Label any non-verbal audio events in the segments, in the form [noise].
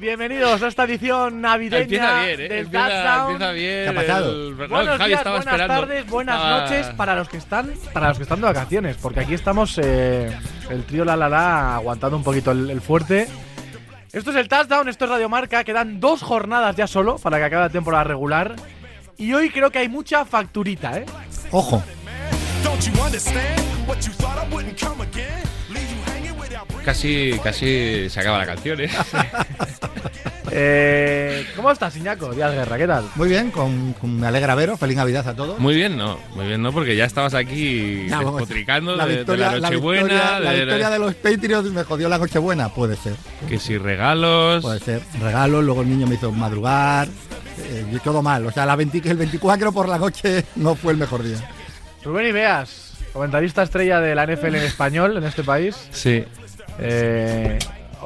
Bienvenidos a esta edición navideña Empieza bien, ¿eh? del Empieza, Touchdown. empieza bien. ¿Qué ha pasado? el- no, Buenos Javi días, estaba buenas esperando. tardes, buenas Estaba- noches para los que están para los que están de vacaciones, porque aquí estamos eh, el trío La La La aguantando un poquito el, el fuerte. Esto es el touchdown, esto es Radio Marca, quedan dos jornadas ya solo para que acabe la temporada regular. Y hoy creo que hay mucha facturita, ¿eh? Ojo. Casi, casi se acaba la canción, ¿eh? [laughs] Eh, ¿Cómo estás, Iñaco? Díaz Guerra, ¿qué tal? Muy bien, con, con- me alegra veros. Feliz Navidad a todos. Muy bien, no. Muy bien, no, porque ya estabas aquí despotricando la de, de victoria, la la Nochebuena, victoria, la de- victoria de los Patriots me jodió la Nochebuena. Puede ser, que si regalos. puede ser. Regalos, luego el niño me hizo madrugar. eh, y todo mal. O sea, la 20 el 24 por la noche no fue el mejor día. Rubén Ibeas, comentarista estrella de la NFL en español en este país. Sí. Eh,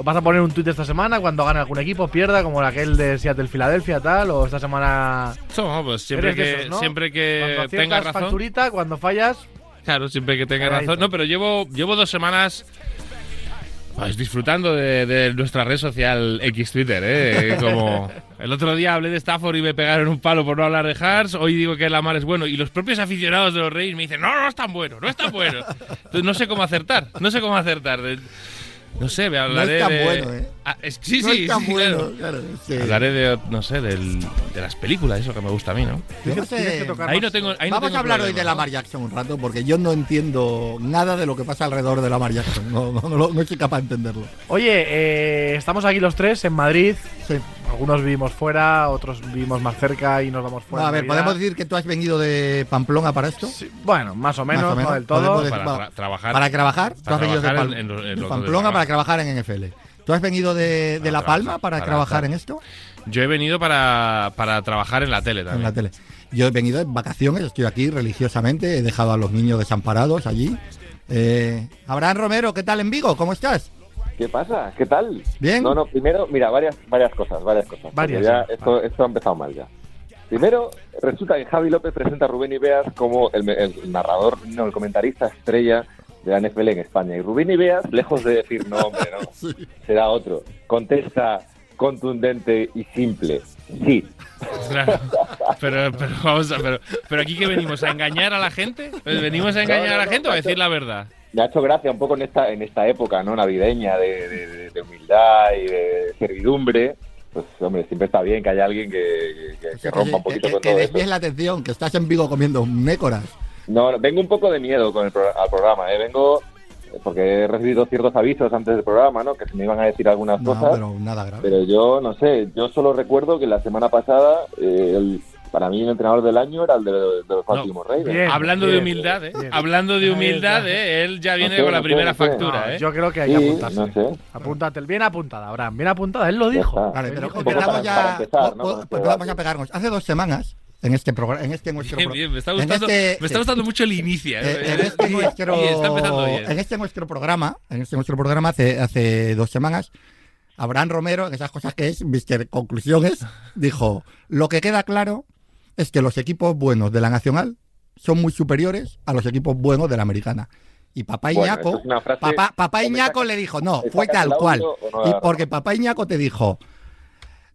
¿Vas a poner un tuit esta semana cuando gane algún equipo, pierda, como aquel de Seattle Filadelfia, tal? ¿O esta semana No, pues siempre que, esos, ¿no? siempre que cuando tenga aciertas razón. facturita, cuando fallas? Claro, siempre que tenga Cagadito. razón. No, pero llevo, llevo dos semanas pues, disfrutando de, de nuestra red social X Twitter, ¿eh? Como el otro día hablé de Stafford y me pegaron un palo por no hablar de Hearts. Hoy digo que Lamar es bueno. Y los propios aficionados de los Reyes me dicen, no, no es tan bueno, no es tan bueno. Entonces no sé cómo acertar, no sé cómo acertar. No sé, me hablaré tan de... bueno, ¿eh? Ah, es- sí, no sí, es tan sí, bueno. claro. claro, sí. Hablaré de, no sé, del- de las películas, eso que me gusta a mí, ¿no? Yo no sé. Ahí no tengo, ahí no Vamos tengo a hablar hoy de ¿no? Lamar Jackson un rato porque yo no entiendo nada de lo que pasa alrededor de Lamar Jackson. No, no, no, no soy capaz de entenderlo. Oye, eh, estamos aquí los tres en Madrid. Sí. Algunos vivimos fuera, otros vivimos más cerca y nos vamos No, fuera. a en ver, Navidad. ¿podemos decir que tú has venido de Pamplona para esto? Sí, bueno, más o menos, Más o menos. no del todo. Para trabajar. Para trabajar, tú Para has venido de trabajar Pal- en- en en de Pamplona para trabajar en NFL. ¿Tú has venido de, de La Palma para, para trabajar estar. en esto? Yo he venido para, para trabajar en la tele también. En la tele. Yo he venido de vacaciones, estoy aquí religiosamente, he dejado a los niños desamparados allí. Eh, Abraham Romero, ¿qué tal en Vigo? ¿Cómo estás? ¿Qué pasa? ¿Qué tal? Bien. No, no, primero, mira, varias, varias cosas, varias cosas. Varias, ya sí. esto, esto ha empezado mal ya. Primero, resulta que Javi López presenta a Rubén Ibeas como el, el narrador, no, el comentarista estrella de la NFL en España. Y Rubén Ibeas, lejos de decir no, hombre, no, [laughs] será otro. Contesta contundente y simple. Sí. Claro. Pero, pero, vamos a, pero, pero aquí que venimos a engañar a la gente. ¿Venimos a engañar No, no, a la gente o a decir la verdad? Me ha hecho gracia un poco en esta, en esta época no navideña de, de- de humildad y de servidumbre. Pues, hombre, siempre está bien que haya alguien que, que- que rompa un poquito que, con que todo eso. desvíes la atención, que estás en Vigo comiendo nécoras. No, no, vengo un poco de miedo con el pro- al programa, ¿eh? Vengo eh, porque he recibido ciertos avisos antes del programa, ¿no? Que se me iban a decir algunas No, cosas. pero nada grave. Pero yo no sé, yo solo recuerdo que la semana pasada, eh, el- para mí el entrenador del año era el de, de los Ravens. Bien. Hablando de humildad, ¿eh? bien. Hablando de humildad. ¿eh? Él ya viene sé, con la no primera sé. factura, No, ¿eh? Yo creo que hay que Sí, apuntarse. no sé. Apúntate, bien apuntada, Abraham, bien apuntada. Él lo dijo. Vale, pero empezamos ya. este pues vamos a pegarnos. Hace dos semanas, en este programa, en este [laughs] nuestro Bien, pro- bien, me está en gustando, este- me está gustando mucho el inicio. Eh, en este Bien, [laughs] nuestro, está empezando bien. en este nuestro programa, en este nuestro programa hace, hace dos semanas, Abraham Romero, en esas cosas que es, Mr. Conclusiones, dijo, lo que queda claro es que los equipos buenos de la Nacional son muy superiores a los equipos buenos de la Americana. Y papá Iñaco, es frase- papá, papá ¿o me Iñaco sacas- le dijo, no, fue tal cual. no Y porque papá Iñaco te dijo,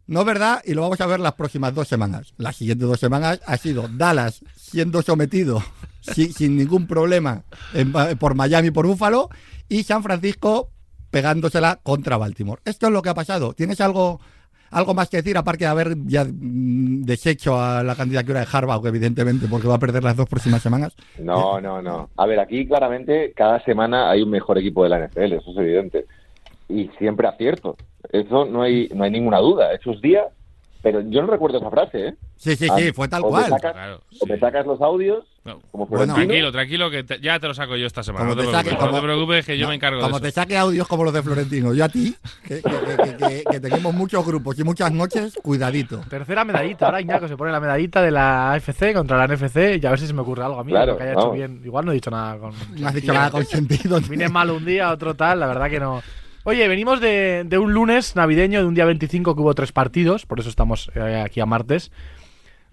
no es verdad, y lo vamos a ver las próximas dos semanas. Las siguientes dos semanas ha sido Dallas siendo sometido [laughs] sin, sin ningún problema en- por Miami, por Búfalo, y San Francisco pegándosela contra Baltimore. Esto es lo que ha pasado. ¿Tienes algo, algo más que decir, aparte de haber ya mm, deshecho a la candidatura de Harbaugh, evidentemente, porque va a perder las dos próximas semanas? No, no, no. A ver, aquí claramente cada semana hay un mejor equipo de la NFL, eso es evidente. Y siempre acierto. Eso no hay, no hay ninguna duda. Esos días, pero yo no recuerdo esa frase, ¿eh? Sí, sí, sí, fue tal o me cual. sacas- Claro, O me sacas los audios, No. como Bueno, Tranquilo, tranquilo, que te- ya te lo saco yo esta semana. Como No te, te saque- preocupes, no como- te preocupes, que yo No, me encargo Como de te eso. saque audios como los de Florentino, yo a ti, que, que- que- que- que tenemos muchos grupos y muchas noches, cuidadito. Tercera medallita. Ahora Iñaco se pone la medallita de la AFC contra la NFC y a ver si se me ocurre algo a mí. Claro, que haya hecho bien. Igual no he dicho nada con. No has dicho nada con [laughs] sentido. Vine mal un día, otro tal, la verdad que no. Oye, venimos de, de un lunes navideño, de un día 25 que hubo tres partidos, por eso estamos eh, aquí a martes.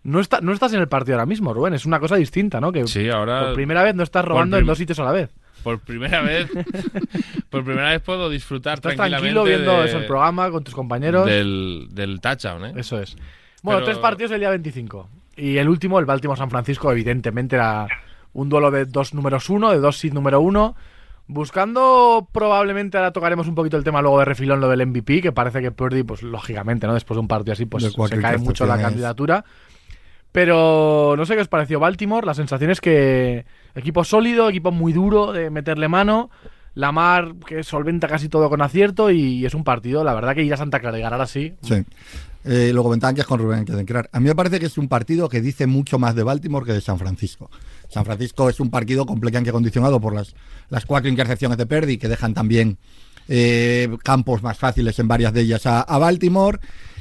No, está, no estás en el partido ahora mismo, Rubén, es una cosa distinta, ¿no? Que Sí, ahora. por primera vez no estás robando en dos sitios a la vez. por primera vez, [laughs] por primera vez puedo disfrutar Estás tranquilamente tranquilo viendo de- eso, el programa con tus compañeros. del, del touchdown, ¿eh? Eso es. Bueno, Pero- tres partidos el día 25. Y el último, el Baltimore-San Francisco, evidentemente era un duelo de dos números uno, de dos seed número uno. Buscando, probablemente, ahora tocaremos un poquito el tema luego de refilón, lo del MVP, que parece que Purdy, pues lógicamente, ¿no? Después de un partido así, pues se cae mucho la candidatura. Pero no sé qué os pareció Baltimore. La sensación es que equipo sólido, equipo muy duro de meterle mano. Lamar que solventa casi todo con acierto y es un partido, la verdad que ir a Santa Clara y ganar así. Sí. Eh, lo comentaban que es con Rubén Kedenkrar. A mí me parece que es un partido que dice mucho más de Baltimore que de San Francisco. San Francisco es un partido completamente condicionado por las, las cuatro intercepciones de Perdi, que dejan también eh, campos más fáciles en varias de ellas a Baltimore,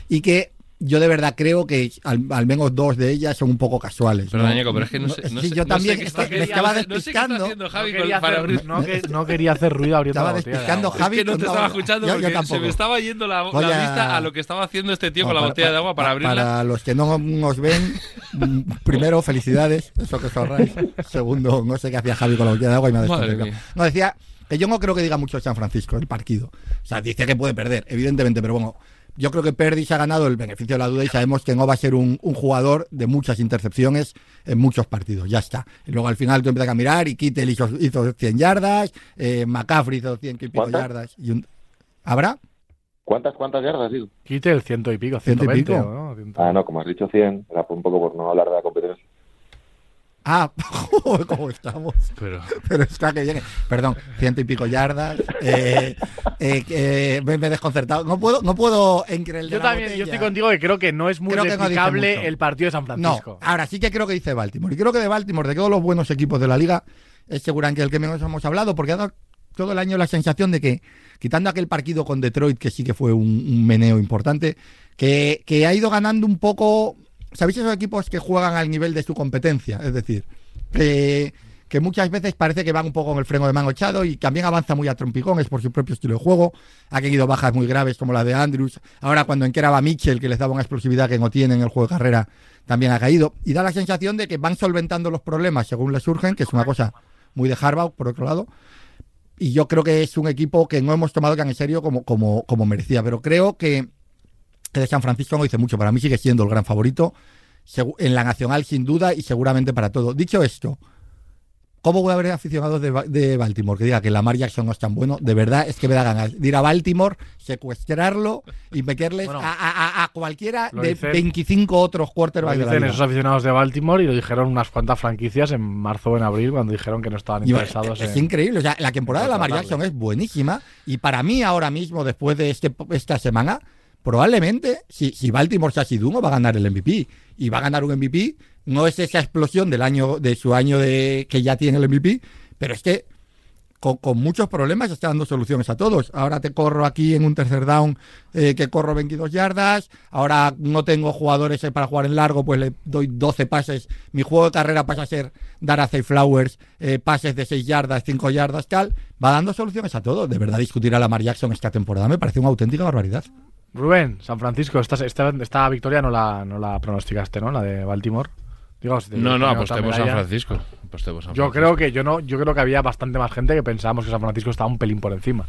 y que yo de verdad creo que al, al menos dos de ellas son un poco casuales. Pero, ¿no? Dañeco, pero es que no, sé. no sé- yo no sé también qué es está- me estaba sé despistando. haciendo No Javi quería, con- para hacer, abrir- no que- no quería hacer ruido abriendo Estaba la botella de despistando agua. Javi Es que no te estaba escuchando yo- yo porque se tampoco. me estaba yendo la, la a- vista a lo que estaba haciendo este tío No, con la para- botella de agua para pa- abrirla. Para los que no nos ven, [laughs] primero, felicidades, eso que os ahorráis. Segundo, no sé qué hacía Javi con la botella de agua y me ha mía. No, decía que yo no creo que diga mucho de San Francisco, el partido. O sea, dice que puede perder, evidentemente, pero bueno, yo creo que Perdi se ha ganado el beneficio de la duda y sabemos que no va a ser un, un jugador de muchas intercepciones en muchos partidos. Ya está. Y luego al final tú empiezas a mirar y Kittel hizo, hizo 100 yardas, eh, McCaffrey hizo 100 y pico yardas. Y un... ¿Habrá? ¿Cuántas, cuántas yardas, digo? Quite el ciento y pico, Ciento y 120. pico. ¿no? Ah, no, como has dicho 100, era un poco por no hablar de la competencia. Ah, [laughs] ¿cómo estamos? Pero, Pero está que viene. Perdón, ciento y pico yardas. Eh, eh, eh, me, he desconcertado. No puedo, no puedo Yo también, yo estoy contigo que creo que no es muy no replicable el partido de San No, Francisco. ahora sí que creo que dice Baltimore. Y creo que de Baltimore, de todos los buenos equipos de la liga, es seguramente el que menos hemos hablado, porque ha dado todo el año la sensación de que, quitando aquel partido con Detroit, que sí que fue un, un meneo importante, que, que ha ido ganando un poco. ¿Sabéis esos equipos que juegan al nivel de su competencia? Es decir, que, muchas veces parece que van un poco con el freno de mano echado y también avanza muy a trompicones por su propio estilo de juego. Ha tenido bajas muy graves como la de Andrews. Ahora cuando enqueraba Mitchell, que les daba una explosividad que no tiene en el juego de carrera, también ha caído. Y da la sensación de que van solventando los problemas según les surgen, que es una cosa muy de Harbaugh, por otro lado. Y yo creo que es un equipo que no hemos tomado tan en serio como, como, como merecía. Pero creo que, que de San Francisco no dice mucho. Para mí sigue siendo el gran favorito en la nacional, sin duda, y seguramente para todo. Dicho esto, ¿cómo voy a ver aficionados de, de Baltimore que diga que Lamar Jackson no es tan bueno? De verdad, es que me da ganas de ir a Baltimore, secuestrarlo y meterles Bueno, a, a- a- cualquiera lo de dicen- 25 otros Lo quarterbacks de la dicen liga. esos aficionados de Baltimore y lo dijeron unas cuantas franquicias en marzo o en abril cuando dijeron que no estaban interesados es en... increíble. O sea, la temporada de Lamar. Jackson es buenísima. Y para mí, ahora mismo, después de este, esta semana, probablemente, si, si Baltimore se ha sido uno, va a ganar el MVP. Y va a ganar un MVP. No es esa explosión del año, de su año de que ya tiene el MVP, pero es que con, muchos problemas está dando soluciones a todos. Ahora te corro aquí en un tercer down eh, que corro 22 yardas. Ahora no tengo jugadores eh, para jugar en largo, pues le doy 12 pases. Mi juego de carrera pasa a ser dar a Zay Flowers eh, pases de 6 yardas, 5 yardas, tal. Va dando soluciones a todo. De verdad, discutir a Lamar Jackson esta temporada me parece una auténtica barbaridad. Rubén, San Francisco, esta, esta, esta victoria no la, no la pronosticaste, ¿no? La de Baltimore. Digo, si no, no, por San. Francisco. Aposté por San Yo Francisco. creo que yo no, yo creo que había bastante más gente que pensábamos que San Francisco estaba un pelín por encima.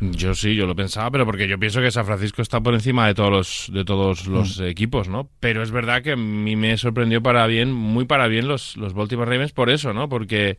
Yo sí, yo lo pensaba, pero porque yo pienso que San Francisco está por encima de todos los, de todos los Mm. equipos, ¿no? Pero es verdad que a mí me sorprendió para bien, muy para bien los, los Baltimore Ravens por eso, ¿no? Porque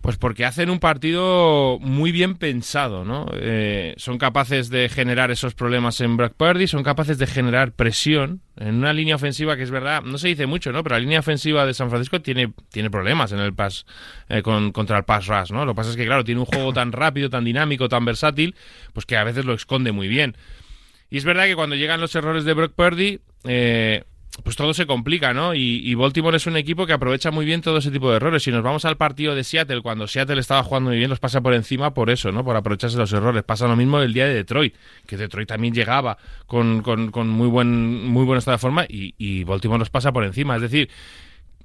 pues porque hacen un partido muy bien pensado, ¿no? Eh, son capaces de generar esos problemas en Brock Purdy, son capaces de generar presión en una línea ofensiva que es verdad, no se dice mucho, ¿no? Pero la línea ofensiva de San Francisco tiene, tiene problemas en el pass eh, con, contra el pass rush, ¿no? Lo que pasa es que, claro, tiene un juego tan rápido, tan dinámico, tan versátil, pues que a veces lo esconde muy bien. Y es verdad que cuando llegan los errores de Brock Purdy, eh, pues todo se complica, ¿no? Y, y Baltimore es un equipo que aprovecha muy bien todo ese tipo de errores. Si nos vamos al partido de Seattle, cuando Seattle estaba jugando muy bien, los pasa por encima por eso, ¿no? Por aprovecharse los errores. Pasa lo mismo el día de Detroit, que Detroit también llegaba con, con- con muy buen muy buen estado de forma y, y Baltimore los pasa por encima. Es decir,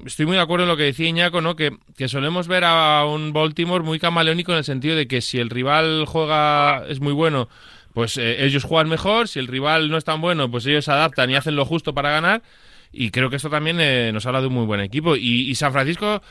estoy muy de acuerdo en lo que decía Iñaco, ¿no? Que, que solemos ver a un Baltimore muy camaleónico en el sentido de que si el rival juega, es muy bueno, pues eh, ellos juegan mejor, si el rival no es tan bueno, pues ellos adaptan y hacen lo justo para ganar. Y creo que esto también eh, nos habla de un muy buen equipo. Y, y San Francisco,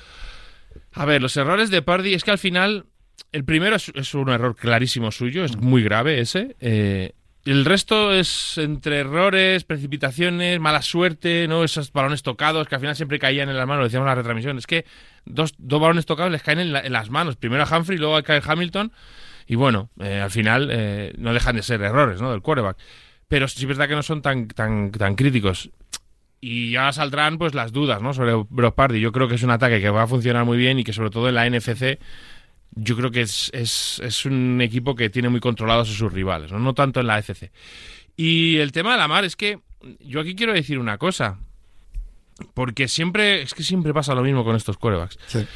A ver, los errores de Purdy es que al final el primero es, un error clarísimo suyo, es muy grave ese. Eh, el resto es entre errores, precipitaciones, mala suerte, ¿no? Esos balones tocados que al final siempre caían en las manos, decíamos en la retransmisión. Es que dos, dos balones tocados les caen en, la- en las manos. Primero a Humphrey, luego a Kyle Hamilton. Y bueno, eh, al final eh, no dejan de ser errores, ¿no? Del quarterback. Pero sí es verdad que no son tan, tan, tan críticos. Y ya saldrán pues las dudas, ¿no? Sobre Brock Purdy. Yo creo que es un ataque que va a funcionar muy bien y que sobre todo en la NFC yo creo que es, es, es un equipo que tiene muy controlados a sus rivales, ¿no? no tanto en la AFC. Y el tema de la mar es que yo aquí quiero decir una cosa, porque siempre, es que siempre pasa lo mismo con estos quarterbacks. Sí.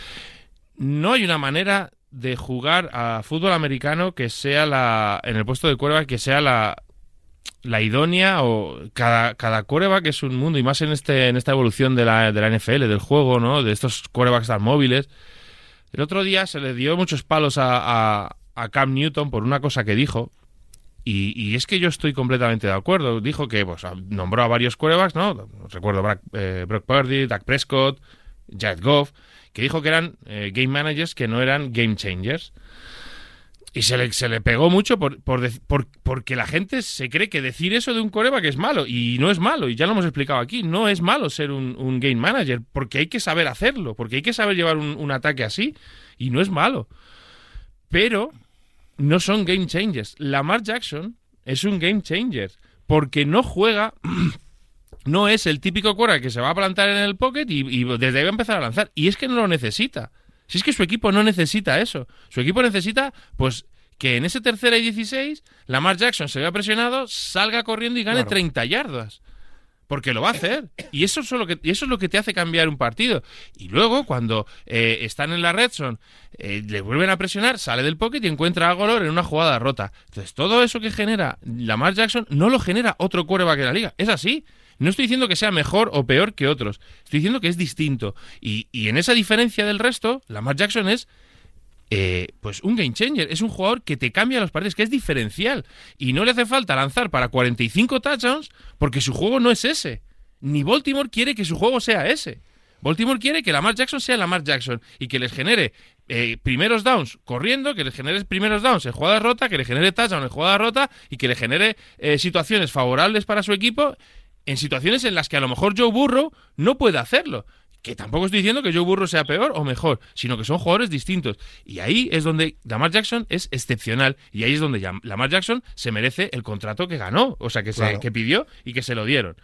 No hay una manera de jugar a fútbol americano que sea la, en el puesto de quarterback, que sea la, la idónea o cada, cada es un mundo y más en este en esta evolución de la, de la NFL, del juego, ¿no? De estos quarterbacks tan móviles. El otro día se le dio muchos palos a, a, Cam Newton por una cosa que dijo. Y, y es que yo estoy completamente de acuerdo. Dijo que pues, nombró a varios quarterbacks, ¿no? Recuerdo Brock, eh, Brock Purdy, Dak Prescott, Jared Goff, que dijo que eran eh, game managers que no eran game changers. Y se le, se le pegó mucho por, por, por- porque la gente se cree que decir eso de un coreback es malo. Y no es malo, y ya lo hemos explicado aquí. No es malo ser un, un game manager, porque hay que saber hacerlo, porque hay que saber llevar un, un ataque así, y no es malo. Pero no son game changers. Lamar Jackson es un game changer, porque no juega [clears throat] no es el típico quarterback que se va a plantar en el pocket y, y desde ahí va a empezar a lanzar. Y es que no lo necesita. Si es que su equipo no necesita eso. Su equipo necesita, pues, que en ese tercera y 16, Lamar Jackson se vea presionado, salga corriendo y gane Claro. 30 yardas. Porque lo va a hacer. Y eso es, lo que, y eso es lo que te hace cambiar un partido. Y luego, cuando eh, están en la red zone, eh, le vuelven a presionar, sale del pocket y encuentra a Golor en una jugada rota. Entonces, todo eso que genera Lamar Jackson no lo genera otro quarterback en la liga. Es así. No estoy diciendo que sea mejor o peor que otros. Estoy diciendo que es distinto. Y, y en esa diferencia del resto, Lamar Jackson es eh, pues un game changer. Es un jugador que te cambia los partidos, que es diferencial. Y no le hace falta lanzar para 45 touchdowns porque su juego no es ese. Ni Baltimore quiere que su juego sea ese. Baltimore quiere que Lamar Jackson sea Lamar Jackson y que les genere eh, primeros downs corriendo, que les genere primeros downs en jugada rota, que le genere touchdown en jugada rota y que le genere eh, situaciones favorables para su equipo en situaciones en las que a lo mejor Joe Burrow no puede hacerlo. Que tampoco estoy diciendo que Joe Burrow sea peor o mejor, sino que son jugadores distintos. Y ahí es donde Lamar Jackson es excepcional. Y ahí es donde Lamar Jackson se merece el contrato que ganó, o sea, que, se, Claro. que pidió y que se lo dieron.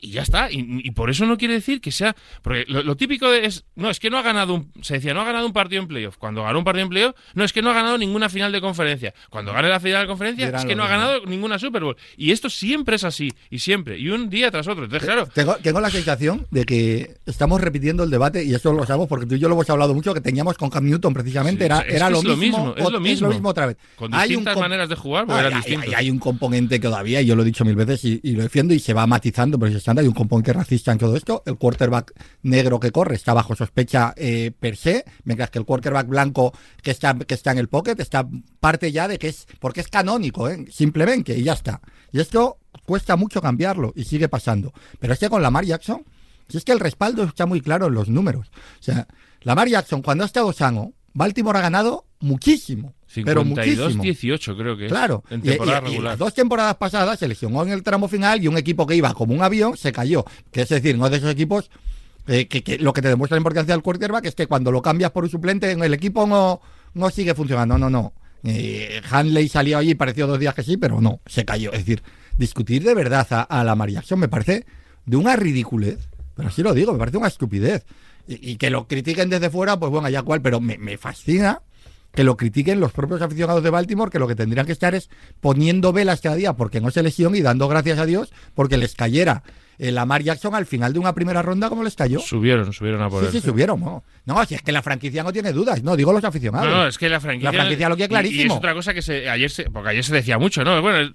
Y ya está. Y, y por eso no quiere decir que sea. Porque lo, lo típico es. No, es que no ha ganado un. Se decía, no ha ganado un partido en playoff. Cuando ganó un partido en playoff, no, es que no ha ganado ninguna final de conferencia. Cuando gane la final de conferencia, es que lo no ha mismo. ganado ninguna Super Bowl. Y esto siempre es así. Y siempre. Y un día tras otro. Entonces, claro. Tengo, tengo la sensación de que estamos repitiendo el debate, y eso lo sabemos porque tú y yo lo hemos hablado mucho, que teníamos con Cam Newton precisamente. Sí, era es que era es lo, lo mismo, mismo, es lo mismo. otra vez. Con Hay distintas maneras de jugar, porque eran hay- un componente que todavía, y yo lo he dicho mil veces y, y lo defiendo y se va matizando, pero hay un componente racista en todo esto. El quarterback negro que corre está bajo sospecha eh, per se, mientras que el quarterback blanco que está, que está en el pocket está parte ya de que es, porque es canónico, ¿eh? simplemente, y ya está. Y esto cuesta mucho cambiarlo y sigue pasando. Pero es que con Lamar Jackson, si es que el respaldo está muy claro en los números. O sea, Lamar Jackson, cuando ha estado sano, Baltimore ha ganado muchísimo. pero muchísimo. 52-18 creo que. Claro, En temporada y- y regular. las dos temporadas pasadas se lesionó en el tramo final y un equipo que iba como un avión se cayó. Que es decir, no de esos equipos eh, que, que lo que te demuestra la importancia del quarterback es que cuando lo cambias por un suplente en el equipo no, no sigue funcionando. No, no. Eh, Hanley salió allí y pareció dos días que sí, pero no, se cayó. Es decir, discutir de verdad a, a la María me parece de una ridiculez, pero así lo digo, me parece una estupidez. Y, y que lo critiquen desde fuera, pues bueno, ya cual, pero me, me fascina que lo critiquen los propios aficionados de Baltimore, que lo que tendrían que estar es poniendo velas cada día porque no se lesión y dando gracias a Dios porque les cayera el Lamar Jackson al final de una primera ronda como les cayó. Subieron, subieron a por Sí, él. sí, subieron. No. no, si es que la franquicia no tiene dudas, no, digo los aficionados. No, no, es que la franquicia. La franquicia lo quiere y- Y, clarísimo. es otra cosa que se, ayer se, porque ayer se decía mucho, ¿no? Bueno,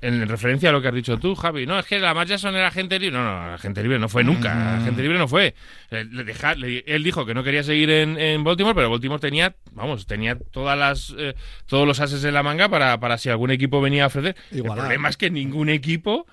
en referencia a lo que has dicho tú, Javi, no, es que la Jackson era agente libre. No, no, agente libre no fue nunca. Agente libre no fue. Eh, le deja- le- él dijo que no quería seguir en, en Baltimore, pero Baltimore tenía, vamos, tenía todas las, eh, todos los ases en la manga para, para si algún equipo venía a ofrecer. Igualar. El problema es que ningún equipo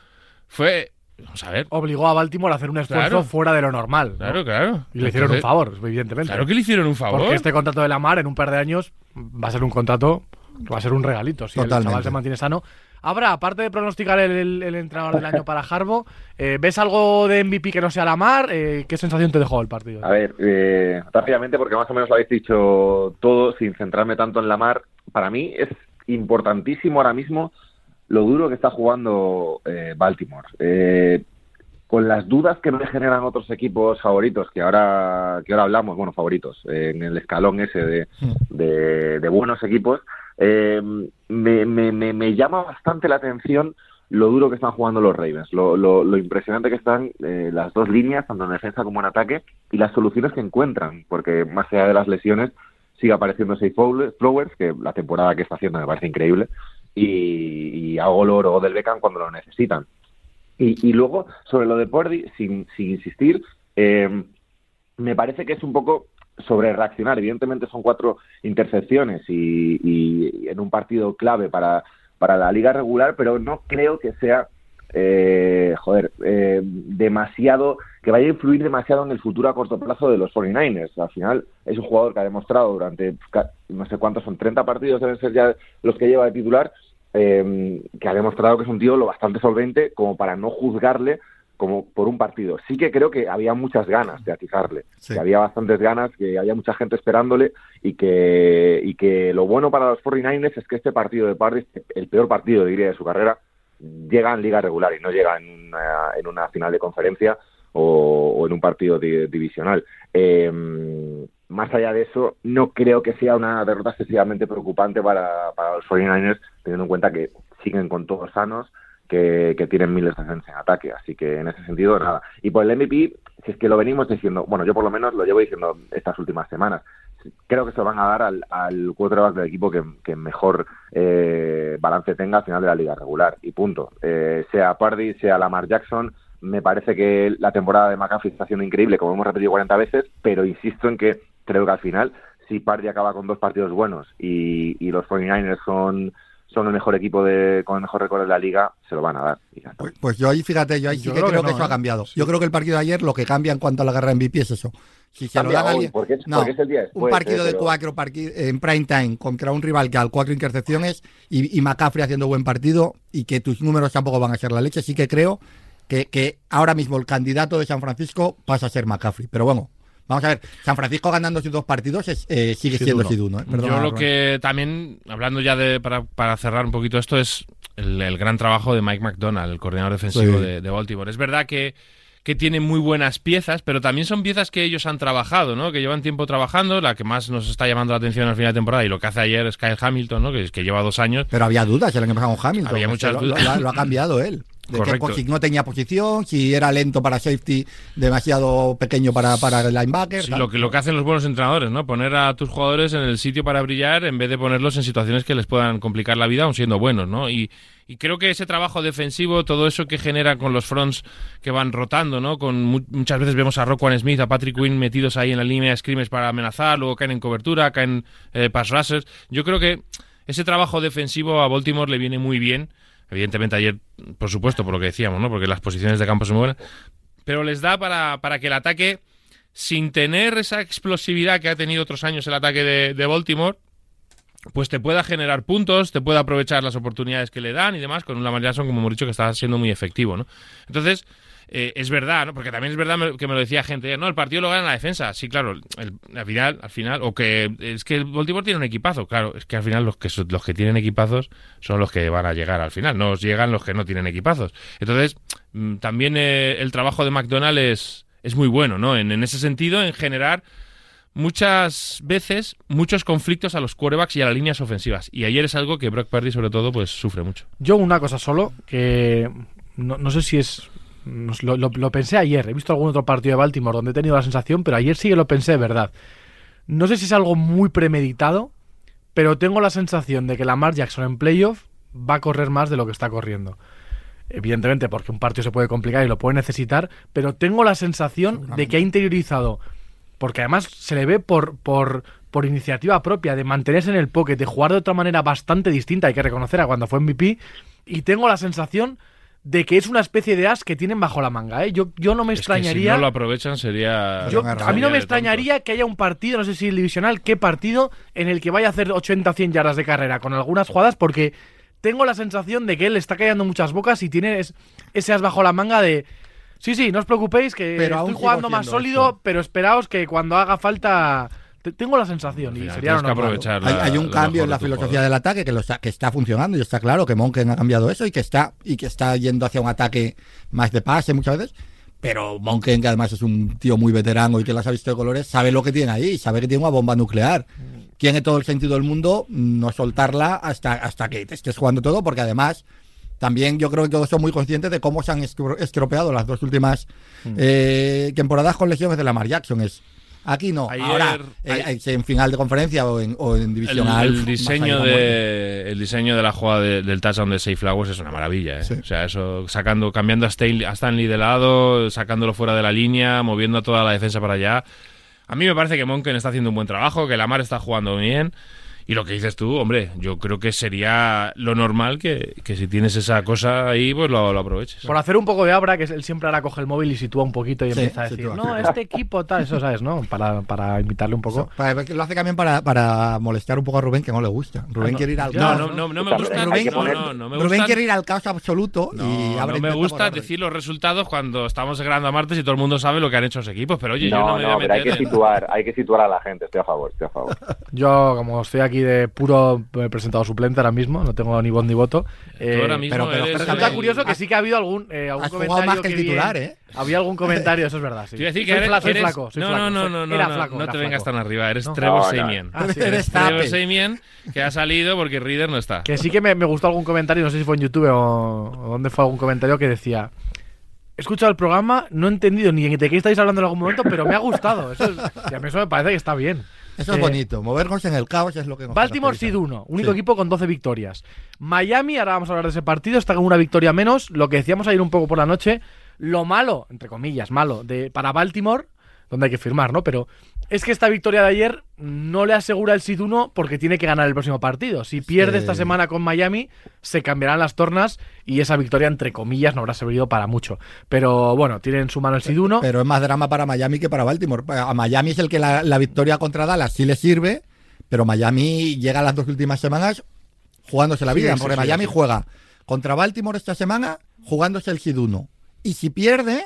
fue Vamos a ver. Obligó a Baltimore a hacer un esfuerzo Claro. fuera de lo normal. ¿no? Claro, claro. Y le hicieron un favor, evidentemente. Claro que le hicieron un favor. Porque este contrato de Lamar en un par de años va a ser un contrato, va a ser un regalito. Si el Totalmente. chaval se mantiene sano. Habrá, aparte de pronosticar el, el- el entrenador del año para Harbo, eh, ¿ves algo de MVP que no sea Lamar? Eh, ¿Qué sensación te dejó el partido? A ver, eh, rápidamente, porque más o menos lo habéis dicho todo, sin centrarme tanto en la mar, para mí es importantísimo ahora mismo lo duro que está jugando eh, Baltimore. Eh, con las dudas que me generan otros equipos favoritos, que ahora, que ahora hablamos, bueno, favoritos, eh, en el escalón ese de, de, de buenos equipos, eh, me, me, llama bastante la atención lo duro que están jugando los Ravens, lo, lo, lo impresionante que están eh, las dos líneas, tanto en defensa como en ataque, y las soluciones que encuentran, porque más allá de las lesiones sigue apareciendo Safe Flowers, que la temporada que está haciendo me parece increíble, y, y a Olor o del Beckham cuando lo necesitan. Y, luego, sobre lo de Purdy, sin, sin insistir, eh, me parece que es un poco sobre reaccionar. Evidentemente son cuatro intercepciones y, en un partido clave para, para la liga regular, pero no creo que sea, eh, joder, eh, demasiado, que vaya a influir demasiado en el futuro a corto plazo de los 49ers. Al final es un jugador que ha demostrado durante no sé cuántos son, 30 partidos deben ser ya los que lleva de titular, eh, que ha demostrado que es un tío lo bastante solvente como para no juzgarle como por un partido. Sí que creo que había muchas ganas de atizarle, Sí. que había bastantes ganas, que había mucha gente esperándole y que, y que lo bueno para los 49ers es que este partido de Pardy, el peor partido diría de su carrera, llega en liga regular y no llega en una, en una final de conferencia o, o en un partido di- divisional. Eh, más allá de eso, no creo que sea una derrota excesivamente preocupante para, para los 49ers, teniendo en cuenta que siguen con todos sanos, que, que tienen miles de defensas en ataque. Así que en ese sentido, nada. Y por el MVP, si es que lo venimos diciendo, bueno, yo por lo menos lo llevo diciendo estas últimas semanas. Creo que se van a dar al, al quarterback del equipo que, que mejor eh, balance tenga al final de la liga regular. Y punto. Eh, sea Pardy, sea Lamar Jackson, me parece que la temporada de McAfee está siendo increíble, como hemos repetido 40 veces, pero insisto en que creo que al final, si Pardy acaba con dos partidos buenos y, y los 49ers son, son el mejor equipo de, con el mejor récord de la liga, se lo van a dar. Y ya está. Pues, pues yo ahí, fíjate, yo ahí sí Yo que creo creo que no, eso ha ¿eh? cambiado. Sí. Yo creo que el partido de ayer lo que cambia en cuanto a la guerra MVP es eso. Si se lo dan a hoy, porque es- no, porque es el día después, un partido eh, de pero- cuatro en prime time contra un rival que al cuatro intercepciones y, y McCaffrey haciendo buen partido y que tus números tampoco van a ser la leche, sí que creo que, que ahora mismo el candidato de San Francisco pasa a ser McCaffrey. Pero bueno, vamos a ver, San Francisco ganando sus dos partidos es, eh, sigue siendo. Siduno. ¿eh? Yo lo que también, hablando ya de, para, para cerrar un poquito esto, es el, el gran trabajo de Mike McDonald, el coordinador defensivo Sí. de, de Baltimore. Es verdad que, que tiene muy buenas piezas, pero también son piezas que ellos han trabajado, ¿no? Que llevan tiempo trabajando. La que más nos está llamando la atención al final de temporada y lo que hace ayer es Kyle Hamilton, ¿no? Que, que lleva dos años. Pero había dudas el año pasado con Hamilton. Había muchas dudas. Lo ha cambiado él. De que, Correcto. pues, no tenía posición, si era lento para safety, demasiado pequeño para, para el linebacker. Sí, lo que, lo que hacen los buenos entrenadores, ¿no? Poner a tus jugadores en el sitio para brillar en vez de ponerlos en situaciones que les puedan complicar la vida, aun siendo buenos, ¿no? Y, y creo que ese trabajo defensivo, todo eso que genera con los fronts que van rotando, ¿no? Con mu- muchas veces vemos a Roquan Smith, a Patrick Quinn metidos ahí en la línea de scrimmage para amenazar, luego caen en cobertura, caen eh, pass rushers. Yo creo que ese trabajo defensivo a Baltimore le viene muy bien. Evidentemente ayer, por supuesto, por lo que decíamos, ¿no? Porque las posiciones de campo son muy buenas. Pero les da para, para que el ataque, sin tener esa explosividad que ha tenido otros años el ataque de, de Baltimore, pues te pueda generar puntos, te pueda aprovechar las oportunidades que le dan y demás, con un Lamar Jackson, como hemos dicho, que está siendo muy efectivo, ¿no? Entonces, eh, es verdad, ¿no? Porque también es verdad que me lo decía gente, no, el partido lo gana la defensa. Sí, claro, al final, al final, o que es que el Baltimore tiene un equipazo, claro, es que al final los que los que tienen equipazos son los que van a llegar al final, no llegan los que no tienen equipazos. Entonces, mm, también eh, el trabajo de McDonald es, es muy bueno, ¿no? En, en ese sentido, en generar muchas veces muchos conflictos a los quarterbacks y a las líneas ofensivas. Y ayer es algo que Brock Purdy, sobre todo, pues sufre mucho. Yo una cosa solo, que no, no sé si es... Lo, lo- lo pensé ayer, he visto algún otro partido de Baltimore donde he tenido la sensación, pero ayer sí que lo pensé de verdad. No sé si es algo muy premeditado, pero tengo la sensación de que Lamar Jackson en playoff va a correr más de lo que está corriendo. Evidentemente, porque un partido se puede complicar y lo puede necesitar, pero tengo la sensación de que ha interiorizado, porque además se le ve por, por, por iniciativa propia, de mantenerse en el pocket, de jugar de otra manera bastante distinta, hay que reconocer a cuando fue MVP, y tengo la sensación de que es una especie de as que tienen bajo la manga. ¿eh? Yo, yo no me Es que extrañaría. si no lo aprovechan sería. Yo- a mí no me extrañaría que haya un partido, no sé si el divisional, qué partido, en el que vaya a hacer 80 100 yardas de carrera con algunas jugadas, porque tengo la sensación de que él le está callando muchas bocas y tiene es- ese as bajo la manga de. Sí, sí, no os preocupéis, que Pero estoy jugando más sólido, esto. pero esperaos que cuando haga falta. Te- Tengo la sensación, y sería que aprovechar Hay, la- hay un cambio en la filosofía del ataque que, lo está, que está funcionando y está claro que Monken ha cambiado eso y que está y que está yendo hacia un ataque más de pase muchas veces. Pero Monken, que además es un tío muy veterano y que las ha visto de colores, sabe lo que tiene ahí, sabe que tiene una bomba nuclear. Tiene todo el sentido del mundo no soltarla hasta, hasta que te estés jugando todo, porque además también yo creo que todos son muy conscientes de cómo se han estro- estropeado las dos últimas eh, temporadas con lesiones de Lamar Jackson. Es, aquí no, Ayer- ahora eh, eh, en final de conferencia o en, o en divisional. el diseño de el diseño de la jugada de- del touchdown de Safe Flowers es una maravilla, ¿eh? Sí. O sea, eso sacando cambiando a Stanley, a Stanley de lado, sacándolo fuera de la línea, moviendo a toda la defensa para allá. A mí me parece que Monken está haciendo un buen trabajo, que Lamar está jugando bien. Y lo que dices tú, hombre, yo creo que sería lo normal que, que si tienes esa cosa ahí, pues lo, lo aproveches. Por hacer un poco de abra, que él siempre ahora coge el móvil y sitúa un poquito y Sí, empieza a decir, sitúa. no, este equipo tal, eso sabes, ¿no? Para, para invitarle un poco. Eso, para- lo hace también para, para molestar un poco a Rubén, que no le gusta. Rubén no, quiere ir al caos. no, no, no me gusta. que No, no, no me Rubén quiere ir al caos absoluto y No, abre no me gusta decir los resultados cuando estamos grabando a martes y todo el mundo sabe lo que han hecho los equipos, pero oye, yo No, no me no, voy a pero hay meter que en- situar, hay que situar a la gente. Estoy a favor, estoy a favor. Yo, como estoy aquí de puro eh, presentado suplente ahora mismo, no tengo ni voz ni voto. eh, Tú ahora mismo pero- pero eres Resulta el- curioso que sí que ha habido algún, eh, algún Has comentario. más que el titular, ¿eh? Había algún comentario, eso es verdad. Sí. Te iba a decir que soy, eres, soy eres- flaco. soy no, flaco, no, no, no, no, era no, flaco, no te vengas tan arriba. Eres No. Trevor No. Samien. Ah, sí, Eres Trevor tape. Samien, que ha salido porque Reader no está. Que sí que me, me gustó algún comentario, no sé si fue en YouTube o, o dónde fue algún comentario que decía. He escuchado el programa, no he entendido ni de qué estáis hablando en algún momento, pero me ha gustado. Eso, es- y a mí eso me parece que está bien. Eso es Eh, bonito. Movernos en el caos es lo que nos Baltimore. Seed 1, único Sí. equipo con 12 victorias. Miami, ahora vamos a hablar de ese partido, está con una victoria menos. Lo que decíamos ayer un poco por la noche, lo malo, entre comillas, malo, de, para Baltimore, donde hay que firmar, ¿no? Pero es que esta victoria de ayer no le asegura el Seed 1 porque tiene que ganar el próximo partido. Si pierde esta semana con Miami, se cambiarán las tornas y esa victoria, entre comillas, no habrá servido para mucho. Pero bueno, tiene en su mano el Seed 1. Pero es más drama para Miami que para Baltimore. A Miami es el que la, la victoria contra Dallas sí le sirve, pero Miami llega a las dos últimas semanas jugándose la vida, sí, porque Miami juega contra Baltimore esta semana jugándose el Seed 1. Y si pierde,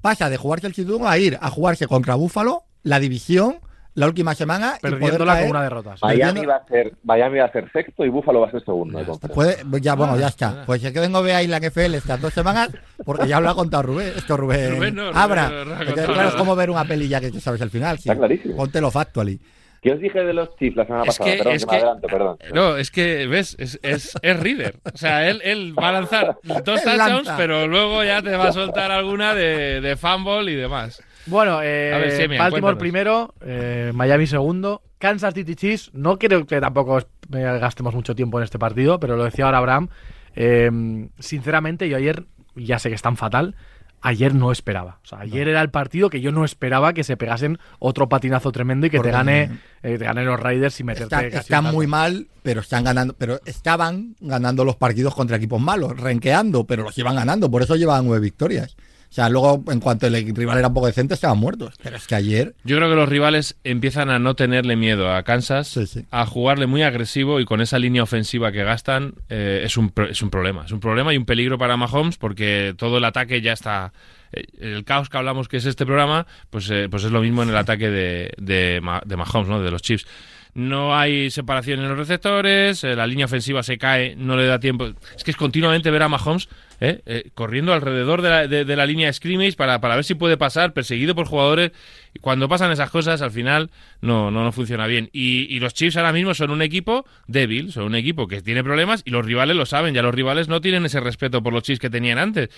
pasa de jugarse el Seed 1 a ir a jugarse contra Buffalo, la división, la última semana. perdiéndola con una derrota. Miami va a ser, Miami va a ser sexto y Buffalo va a ser segundo. de conferencia. Puede, ya, bueno, ya está. Pues es que vengo ve ahí la NFL estas dos semanas, porque ya lo ha contado Rubén. Esto Rubén. [laughs] Rubén no, Rubén Abra. no, no claro, es como ver una peli ya que tú sabes el final. sí. Está clarísimo. Ponte lo factually. ¿Qué os dije de los Chiefs la semana Es pasada? que, perdón, es que me adelanto, perdón. No, es que, ¿ves? Es, es, es Reader. O sea, él, él va a lanzar [laughs] dos touchdowns, pero luego ya te va a soltar alguna de, de fumble y demás. Bueno, eh, A ver, Semian, Baltimore cuéntanos. primero, eh, Miami segundo, Kansas City Chiefs. No creo que tampoco eh, gastemos mucho tiempo en este partido, pero lo decía ahora Abraham. eh, sinceramente, yo ayer, ya sé que es tan fatal, ayer no esperaba. O sea, ayer era el partido que yo no esperaba que se pegasen otro patinazo tremendo y que Porque- te gane eh, te ganen los Raiders y meterte Está- casi están muy mal, pero están ganando, pero estaban ganando los partidos contra equipos malos, renqueando, pero los iban ganando, por eso llevaban nueve victorias. O sea, luego, en cuanto el rival era un poco decente, estaban muertos. Pero es que ayer, Yo creo que los rivales empiezan a no tenerle miedo a Kansas, Sí, sí. a jugarle muy agresivo y con esa línea ofensiva que gastan eh, es, un, es un problema. Es un problema y un peligro para Mahomes porque todo el ataque ya está... eh, El caos que hablamos que es este programa, pues, eh, pues es lo mismo en el ataque de, de, de Mahomes, ¿no? de los Chiefs. No hay separación en los receptores, eh, la línea ofensiva se cae, no le da tiempo. Es que es continuamente ver a Mahomes eh, eh, corriendo alrededor de la, de- de la línea de scrimmage para, para ver si puede pasar, perseguido por jugadores. Cuando pasan esas cosas, al final no, no, no funciona bien. Y, y los Chiefs ahora mismo son un equipo débil, son un equipo que tiene problemas y los rivales lo saben. Ya los rivales no tienen ese respeto por los Chiefs que tenían antes.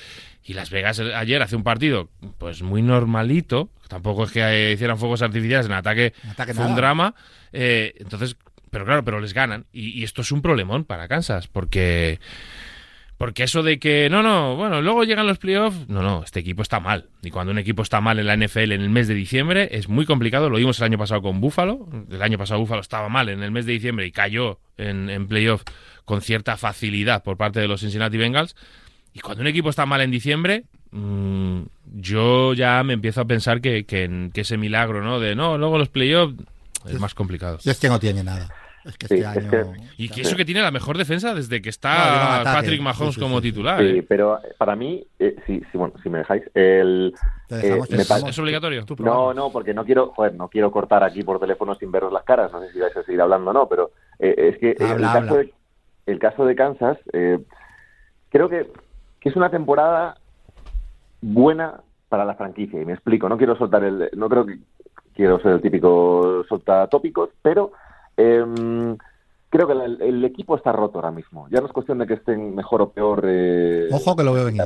Y Las Vegas eh, ayer hace un partido pues muy normalito. Tampoco es que eh, hicieran fuegos artificiales en ataque, Ataque fue un drama. Eh, entonces, pero claro, pero les ganan. Y, esto es un problemón para Kansas, porque. Porque eso de que, no, no, bueno, luego llegan los playoffs, no, no, este equipo está mal. Y cuando un equipo está mal en la NFL en el mes de diciembre, es muy complicado. Lo vimos el año pasado con Buffalo. El año pasado Buffalo estaba mal en el mes de diciembre y cayó en, en playoff con cierta facilidad por parte de los Cincinnati Bengals. Y cuando un equipo está mal en diciembre, mm, yo ya me empiezo a pensar que, que, que ese milagro, ¿no? De no, luego los playoffs es más complicado. Si es que no tiene nada. Es que este Sí, es que- Y que eso que tiene la mejor defensa desde que está. Patrick Mahomes Sí, sí, como sí. titular. Sí, ¿eh? pero para mí, eh, sí, sí, bueno, si me dejáis, el, eh, me parece- ¿Es obligatorio? No, no, porque no quiero, joder, no quiero cortar aquí por teléfono sin veros las caras. No sé si vais a seguir hablando o no, pero eh, es que eh, Habla, el, caso de, el caso de Kansas, eh, creo que, que es una temporada buena para la franquicia. Y me explico, no quiero soltar el, no creo que quiero ser el típico solta tópicos, pero em, creo que el, el equipo está roto ahora mismo. Ya no es cuestión de que estén mejor o peor. eh, Ojo que lo veo venir.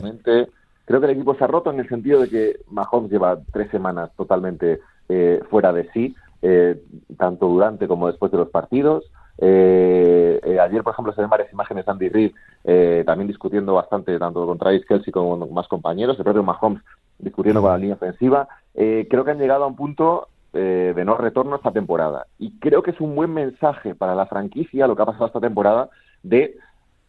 Creo que el equipo ha roto en el sentido de que Mahomes lleva tres semanas totalmente eh, fuera de sí, eh, tanto durante como después de los partidos. Eh, eh, ayer, por ejemplo, se ven varias imágenes de Andy Reid eh, también discutiendo bastante tanto con Travis Kelsey como con más compañeros, el propio Mahomes discutiendo con la línea ofensiva. Eh, creo que han llegado a un punto eh, de no retorno esta temporada. Y creo que es un buen mensaje para la franquicia lo que ha pasado esta temporada de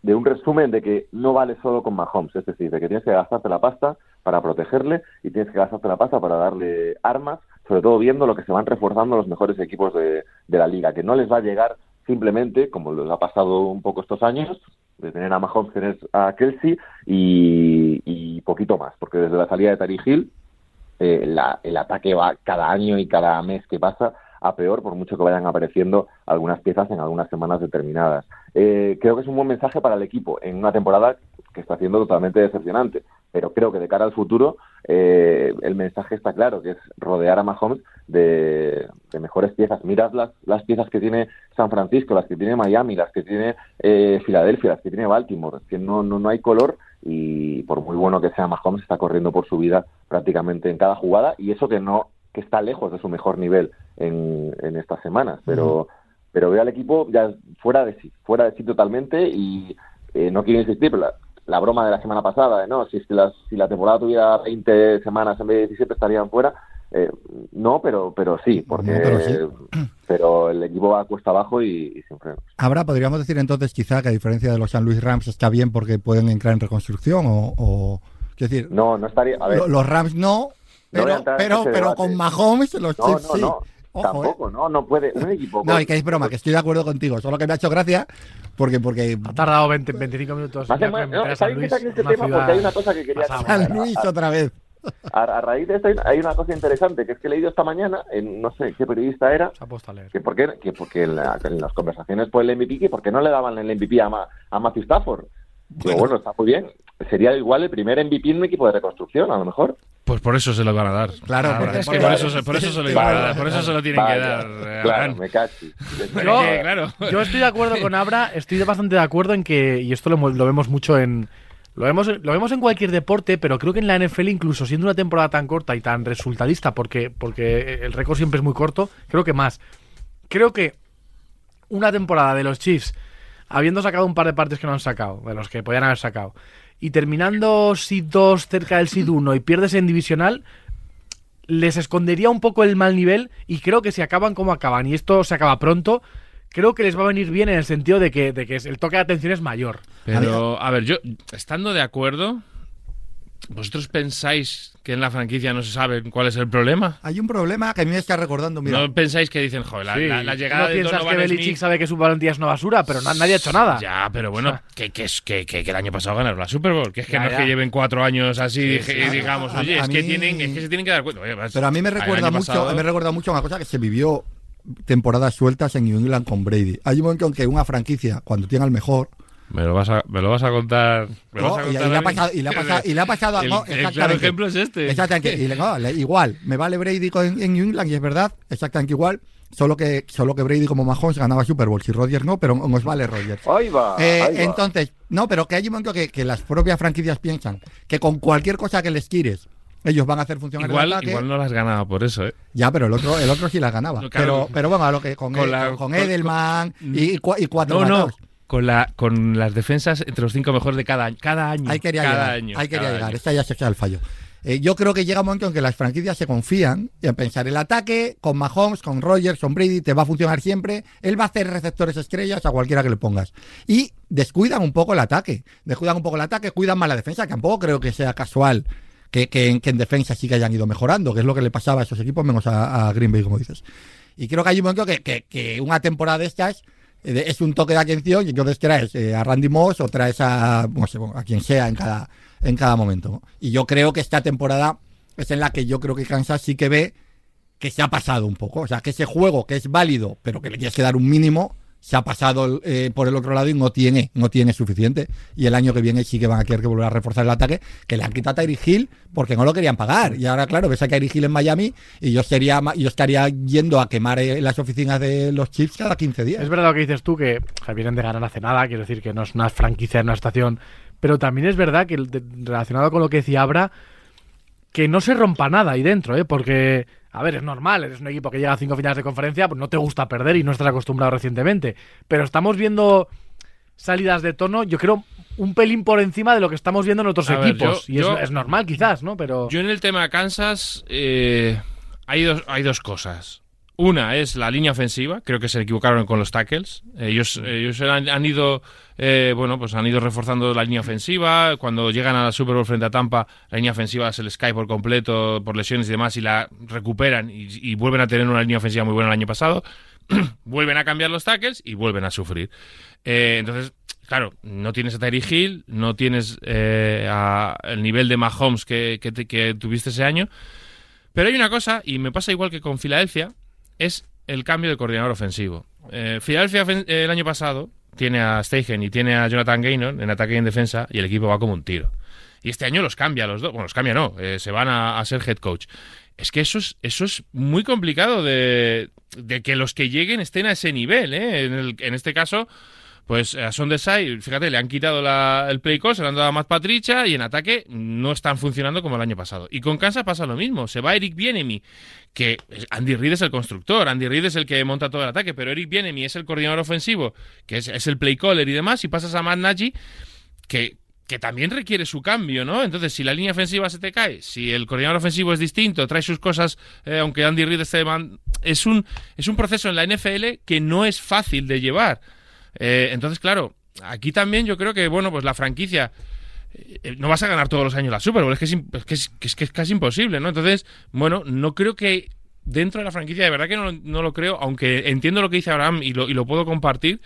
de un resumen de que no vale solo con Mahomes, es decir, de que tienes que gastarte la pasta para protegerle y tienes que gastarte la pasta para darle armas, sobre todo viendo lo que se van reforzando los mejores equipos de, de la liga, que no les va a llegar simplemente, como les ha pasado un poco estos años, de tener a Mahomes, tener a Kelsey y, y poquito más, porque desde la salida de Tari Hill eh, la- el ataque va cada año y cada mes que pasa a peor, por mucho que vayan apareciendo algunas piezas en algunas semanas determinadas. Eh, creo que es un buen mensaje para el equipo en una temporada que está siendo totalmente decepcionante, pero creo que de cara al futuro eh, el mensaje está claro, que es rodear a Mahomes de, mejores piezas. Mirad las, piezas que tiene San Francisco, las que tiene Miami, las que tiene eh, Filadelfia, las que tiene Baltimore, que no, no, no hay color y por muy bueno que sea Mahomes está corriendo por su vida prácticamente en cada jugada y eso que no que está lejos de su mejor nivel en, en estas semanas, pero pero veo al equipo ya fuera de sí, fuera de sí totalmente y eh, no quiero insistir, pero la, la broma de la semana pasada, de, no, si, es que las- si la temporada tuviera 20 semanas en vez de 17 estarían fuera, eh, no, pero pero sí, porque No, pero sí. [clears throat] pero el equipo va cuesta abajo y, y sin frenos. Habrá, podríamos decir entonces quizá que a diferencia de los San Luis Rams está bien porque pueden entrar en reconstrucción o, o quiero decir, No, no estaría, a ver, lo- los Rams no, No pero, pero, con Mahomes los no, Chiefs no, sí. no, Ojo, ¿eh? tampoco, no, no puede, un equipo No, y que es broma, que estoy de acuerdo contigo, solo que me ha hecho gracia porque porque Ha tardado 20, 25 minutos. Más- meter no, a San ¿sabéis que este tema? Porque hay una cosa que quería comentar. San Luis otra vez. A, a raíz de esto hay, hay una cosa interesante, que es que he leído esta mañana, en no sé qué periodista era, Se ha puesto a leer. que por qué, que porque en, la- en las conversaciones por el MVP, que por qué no le daban el MVP a, Ma- a Matthew Stafford. Digo, bueno, está muy bien. Sería igual el primer MVP en un equipo de reconstrucción, a lo mejor. Pues por eso se lo van a dar. Claro, Ah, es que por eso, se- por eso se lo iban a dar, por eso se lo tienen que dar. eh, Claro, Abraham. me cachi. Pero que, [laughs] claro. Yo estoy de acuerdo con Abra, estoy bastante de acuerdo en que, y esto lo, lo vemos mucho en. Lo vemos, lo vemos en cualquier deporte, pero creo que en la NFL, incluso siendo una temporada tan corta y tan resultadista, porque, porque el récord siempre es muy corto, creo que más. Creo que una temporada de los Chiefs, habiendo sacado un par de partes que no han sacado, de los que podían haber sacado, y terminando Seed 2 cerca del Seed 1 y pierdes en divisional, les escondería un poco el mal nivel y creo que si acaban como acaban y esto se acaba pronto, creo que les va a venir bien en el sentido de que, de que el toque de atención es mayor. Pero, a ver, yo, estando de acuerdo, ¿vosotros pensáis que en la franquicia no se sabe cuál es el problema? Hay un problema que a mí me está recordando, mira, ¿No pensáis que dicen, joder, la, Sí, la- la ¿tú llegada no de piensas Donovan que Belichick Smith- sabe que su valentía es una basura, pero na- nadie ha hecho nada. Ya, pero bueno, que, que, es, que, que, que el año pasado ganaron la Super Bowl. Que es que Ya, no es que lleven cuatro años así dije- sí. digamos, A- oye, a es, que tienen, es que se tienen que dar cuenta. Oye, pero a mí me recuerda mucho, pasado- me recuerda mucho una cosa que se vivió temporadas sueltas en New England con Brady. Hay un momento en que una franquicia, cuando tiene al mejor, Me lo vas a, me lo vas a contar. me lo No, vas a y, le ha pasado, y le ha pasado, y le ha pasado El- no, el claro exactamente. ejemplo es este. Exactamente. Y le- no, le- igual, me vale Brady con- en New England y es verdad, exactamente igual. Solo que, solo que Brady como Mahomes ganaba Super Bowl, y Rodgers no, pero nos vale Rodgers. Ahí va. Eh, ahí va. entonces, no, pero que hay un momento que, que las propias franquicias piensan que con cualquier cosa que les tires, ellos van a hacer funcionar el Igual, ataque. igual no las ganado por eso, ¿eh? Ya, pero el otro, el otro sí las ganaba. No, claro. pero, pero bueno, a lo que con, Con Ed- la- con con- Edelman y, y cuatro No, no. Con, la, con las defensas entre los cinco mejores de cada año. Cada año. Ahí quería cada llegar. año, ahí quería llegar. año. Esta ya se queda el fallo. Eh, yo creo que llega un momento en que las franquicias se confían en pensar el ataque con Mahomes, con Rogers, con Brady, te va a funcionar siempre. Él va a hacer receptores estrellas a cualquiera que le pongas. Y descuidan un poco el ataque. Descuidan un poco el ataque, cuidan más la defensa, que tampoco creo que sea casual que, en defensa sí que hayan ido mejorando, que es lo que le pasaba a esos equipos menos a, Green Bay, como dices. Y creo que hay un momento que, una temporada de estas es un toque de atención y entonces traes eh, a Randy Moss o traes a, a quien sea en cada en cada momento. Y yo creo que esta temporada es en la que yo creo que Kansas sí que ve que se ha pasado un poco. O sea, que ese juego que es válido, pero que le tienes que dar un mínimo, se ha pasado eh, por el otro lado y no tiene, no tiene suficiente. Y el año que viene sí que van a querer que volver a reforzar el ataque, que le han quitado a Hill porque no lo querían pagar. Y ahora, claro, ves a Tyreek Hill en Miami y yo, sería, yo estaría yendo a quemar eh, las oficinas de los Chiefs cada 15 días. Es verdad lo que dices tú, que vienen de ganar hace nada, quiero decir que no es una franquicia en una estación pero también es verdad que relacionado con lo que decía Abra, que no se rompa nada ahí dentro, ¿eh? Porque, a ver, es normal, eres un equipo que llega a cinco finales de conferencia, pues no te gusta perder y no estás acostumbrado recientemente. Pero estamos viendo salidas de tono, yo creo, un pelín por encima de lo que estamos viendo en otros equipos. y es, normal, quizás, ¿no? Pero. Yo en el tema de Kansas, eh, hay, dos, hay dos cosas. Una es la línea ofensiva, creo que se equivocaron con los tackles. Ellos, ellos han, ido, eh, bueno, pues han ido reforzando la línea ofensiva. Cuando llegan a la Super Bowl frente a Tampa, la línea ofensiva se les cae por completo por lesiones y demás y la recuperan y, vuelven a tener una línea ofensiva muy buena el año pasado. [clears throat] vuelven a cambiar los tackles y vuelven a sufrir. Eh, entonces, claro, no tienes a Tyree Hill, no tienes eh, el nivel de Mahomes que, que tuviste ese año. Pero hay una cosa, y me pasa igual que con Filadelfia, es el cambio de coordinador ofensivo. Eh, el año pasado tiene a Steichen y tiene a Jonathan Gaynor en ataque y en defensa y el equipo va como un tiro. Y este año los cambia los dos. Bueno, los cambia no, eh, se van a, ser head coach. Es que eso es, eso es muy complicado de, que los que lleguen estén a ese nivel. ¿eh? En, en este caso, pues a Son Desai, fíjate, le han quitado el play call, se le han dado a Matt Patricia y en ataque no están funcionando como el año pasado. Y con Kansas pasa lo mismo. Se va Eric Bienemi, que Andy Reid es el constructor, Andy Reid es el que monta todo el ataque, pero Eric Bienemi es el coordinador ofensivo, que es, el play caller y demás, y pasas a Matt Nagy, que, que también requiere su cambio, ¿no? Entonces, si la línea ofensiva se te cae, si el coordinador ofensivo es distinto, trae sus cosas, eh, aunque Andy Reid esté... Es un, es un proceso en la NFL que no es fácil de llevar. Eh, entonces, claro, aquí también yo creo que, bueno, pues la franquicia eh, no vas a ganar todos los años la Super Bowl, es que es, que es, casi imposible, ¿no? Entonces, bueno, no creo que dentro de la franquicia, de verdad que no, lo creo, aunque entiendo lo que dice Abraham y lo, y lo puedo compartir,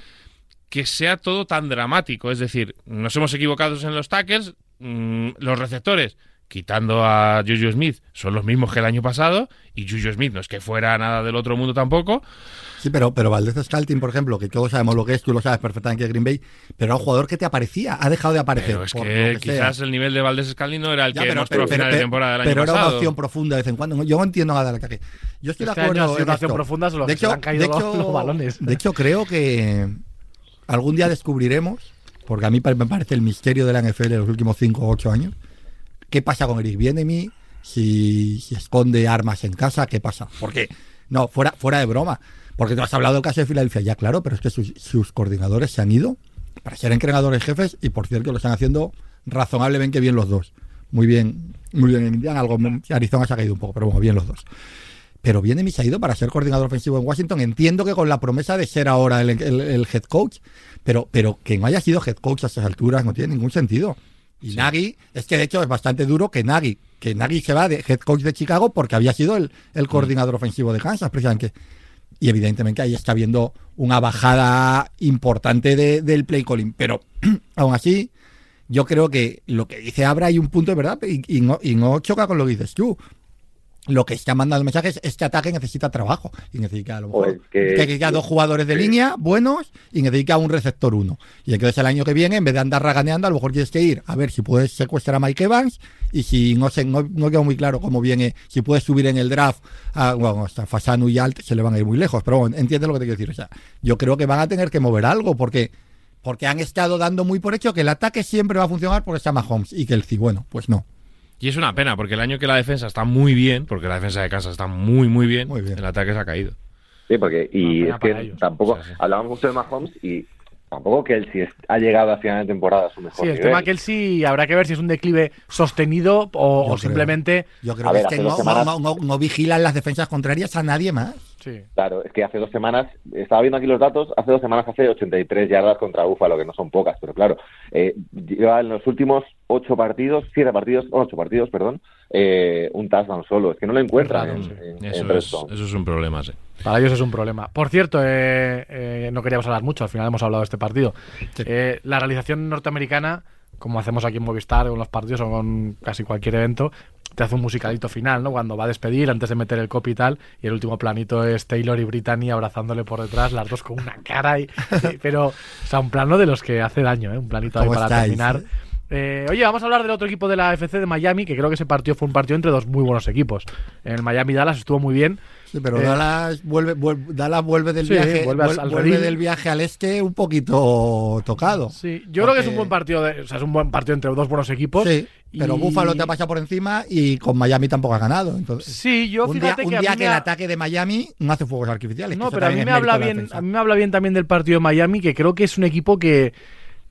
que sea todo tan dramático. Es decir, nos hemos equivocado en los tackles, mm, los receptores quitando a Juju Smith, son los mismos que el año pasado, y Juju Smith no es que fuera nada del otro mundo tampoco. Sí, pero, pero Valdez Scalting, por ejemplo, que todos sabemos lo que es, tú lo sabes perfectamente de Green Bay, pero era un jugador que te aparecía, ha dejado de aparecer. Pero es que, quizás el nivel de Valdez Scalting no era el que mostró a final de temporada del año pero pasado. Pero era una opción profunda de vez en cuando. Yo no entiendo nada de la que. Yo estoy este de acuerdo. Año una opción profunda solo de hecho, han caído los, [laughs] balones. De hecho, creo que algún día descubriremos, porque a mí me parece el misterio de la NFL de los últimos 5 o 8 años, qué pasa con Eric Bienemi, si, si esconde armas en casa, qué pasa. Porque, no, fuera, fuera de broma. Porque tú has hablado del caso de Filadelfia, ya claro, pero es que sus, coordinadores se han ido para ser entrenadores jefes y por cierto lo están haciendo razonablemente bien los dos. Muy bien, muy bien en Indiana, algo Arizona se ha caído un poco, pero bueno, bien los dos. Pero viene se ha ido para ser coordinador ofensivo en Washington. Entiendo que con la promesa de ser ahora el, head coach, pero, pero que no haya sido head coach a esas alturas no tiene ningún sentido. Y Nagy, es que de hecho es bastante duro que Nagy, que Nagy se va de head coach de Chicago porque había sido el, el coordinador ofensivo de Kansas, precisamente y evidentemente ahí está habiendo una bajada importante del play calling. Pero [clears throat] aún así, yo creo que lo que dice Abra hay un punto de verdad y, no, y no choca con lo que dices tú lo que está mandando mensajes, este ataque necesita trabajo y necesita a lo mejor pues que, dos jugadores de línea buenos y necesita un receptor uno. Y entonces el año que viene, en vez de andar raganeando, a lo mejor tienes que ir a ver si puedes secuestrar a Mike Evans y si no sé, no, no queda muy claro cómo viene, si puedes subir en el draft a, bueno, hasta Fasanu y Alt se le van a ir muy lejos, pero bueno, entiendes lo que te quiero decir. O sea, yo creo que van a tener que mover algo porque porque han estado dando muy por hecho que el ataque siempre va a funcionar porque está Mahomes y que el sí, bueno, pues no. Y es una pena, porque el año que la defensa está muy bien, porque la defensa de casa está muy, muy bien, el ataque se ha caído. Sí, porque, y es que tampoco, hablábamos mucho de Mahomes y tampoco Kelsey es- ha llegado a final de temporada a su mejor Sí, el nivel. tema Kelsey habrá que ver si es un declive sostenido o, Yo o creo. simplemente. Yo creo A que ver, es que hace no, dos semanas- no- no- no vigilan las defensas contrarias a nadie más. Sí. Claro, es que hace dos semanas, estaba viendo aquí los datos, hace dos semanas hace 83 yardas contra Búfalo, que no son pocas, pero claro, eh, lleva en los últimos ocho partidos, siete partidos, ocho partidos, perdón, eh, un touchdown solo. Es que no lo encuentran en, Sí. en- en Eso es, Redstone. eso es un problema, sí. Para ellos es un problema. Por cierto, eh, eh, no queríamos hablar mucho, al final hemos hablado de este partido. Sí. Eh, la realización norteamericana, como hacemos aquí en Movistar con los partidos o con casi cualquier evento, te hace un musicalito final, ¿no? Cuando va a despedir, antes de meter el copy y tal, y el último planito es Taylor y Brittany abrazándole por detrás, las dos con una cara, y, y- pero, o sea, un plano de los que hace daño, ¿eh? Un planito ahí ¿Cómo para estáis, terminar. eh? Eh, oye, vamos a hablar del otro equipo de la FC de Miami, que creo que ese partido fue un partido entre dos muy buenos equipos. En el Miami-Dallas estuvo muy bien. Sí, pero Eh, Dallas vuelve, vuelve- Dallas vuelve del Sí, viaje, vuelve al- vuelve del viaje al este un poquito tocado. Sí, yo creo que es un buen partido, de- o sea, es un buen partido entre dos buenos equipos. Sí, pero y- Búfalo te pasa por encima y con Miami tampoco ha ganado. Entonces, Sí, yo un día, fíjate un que día que el ha- ataque de Miami no hace fuegos artificiales. No, pero a mí me habla bien, a mí me habla bien también del partido de Miami, que creo que es un equipo que,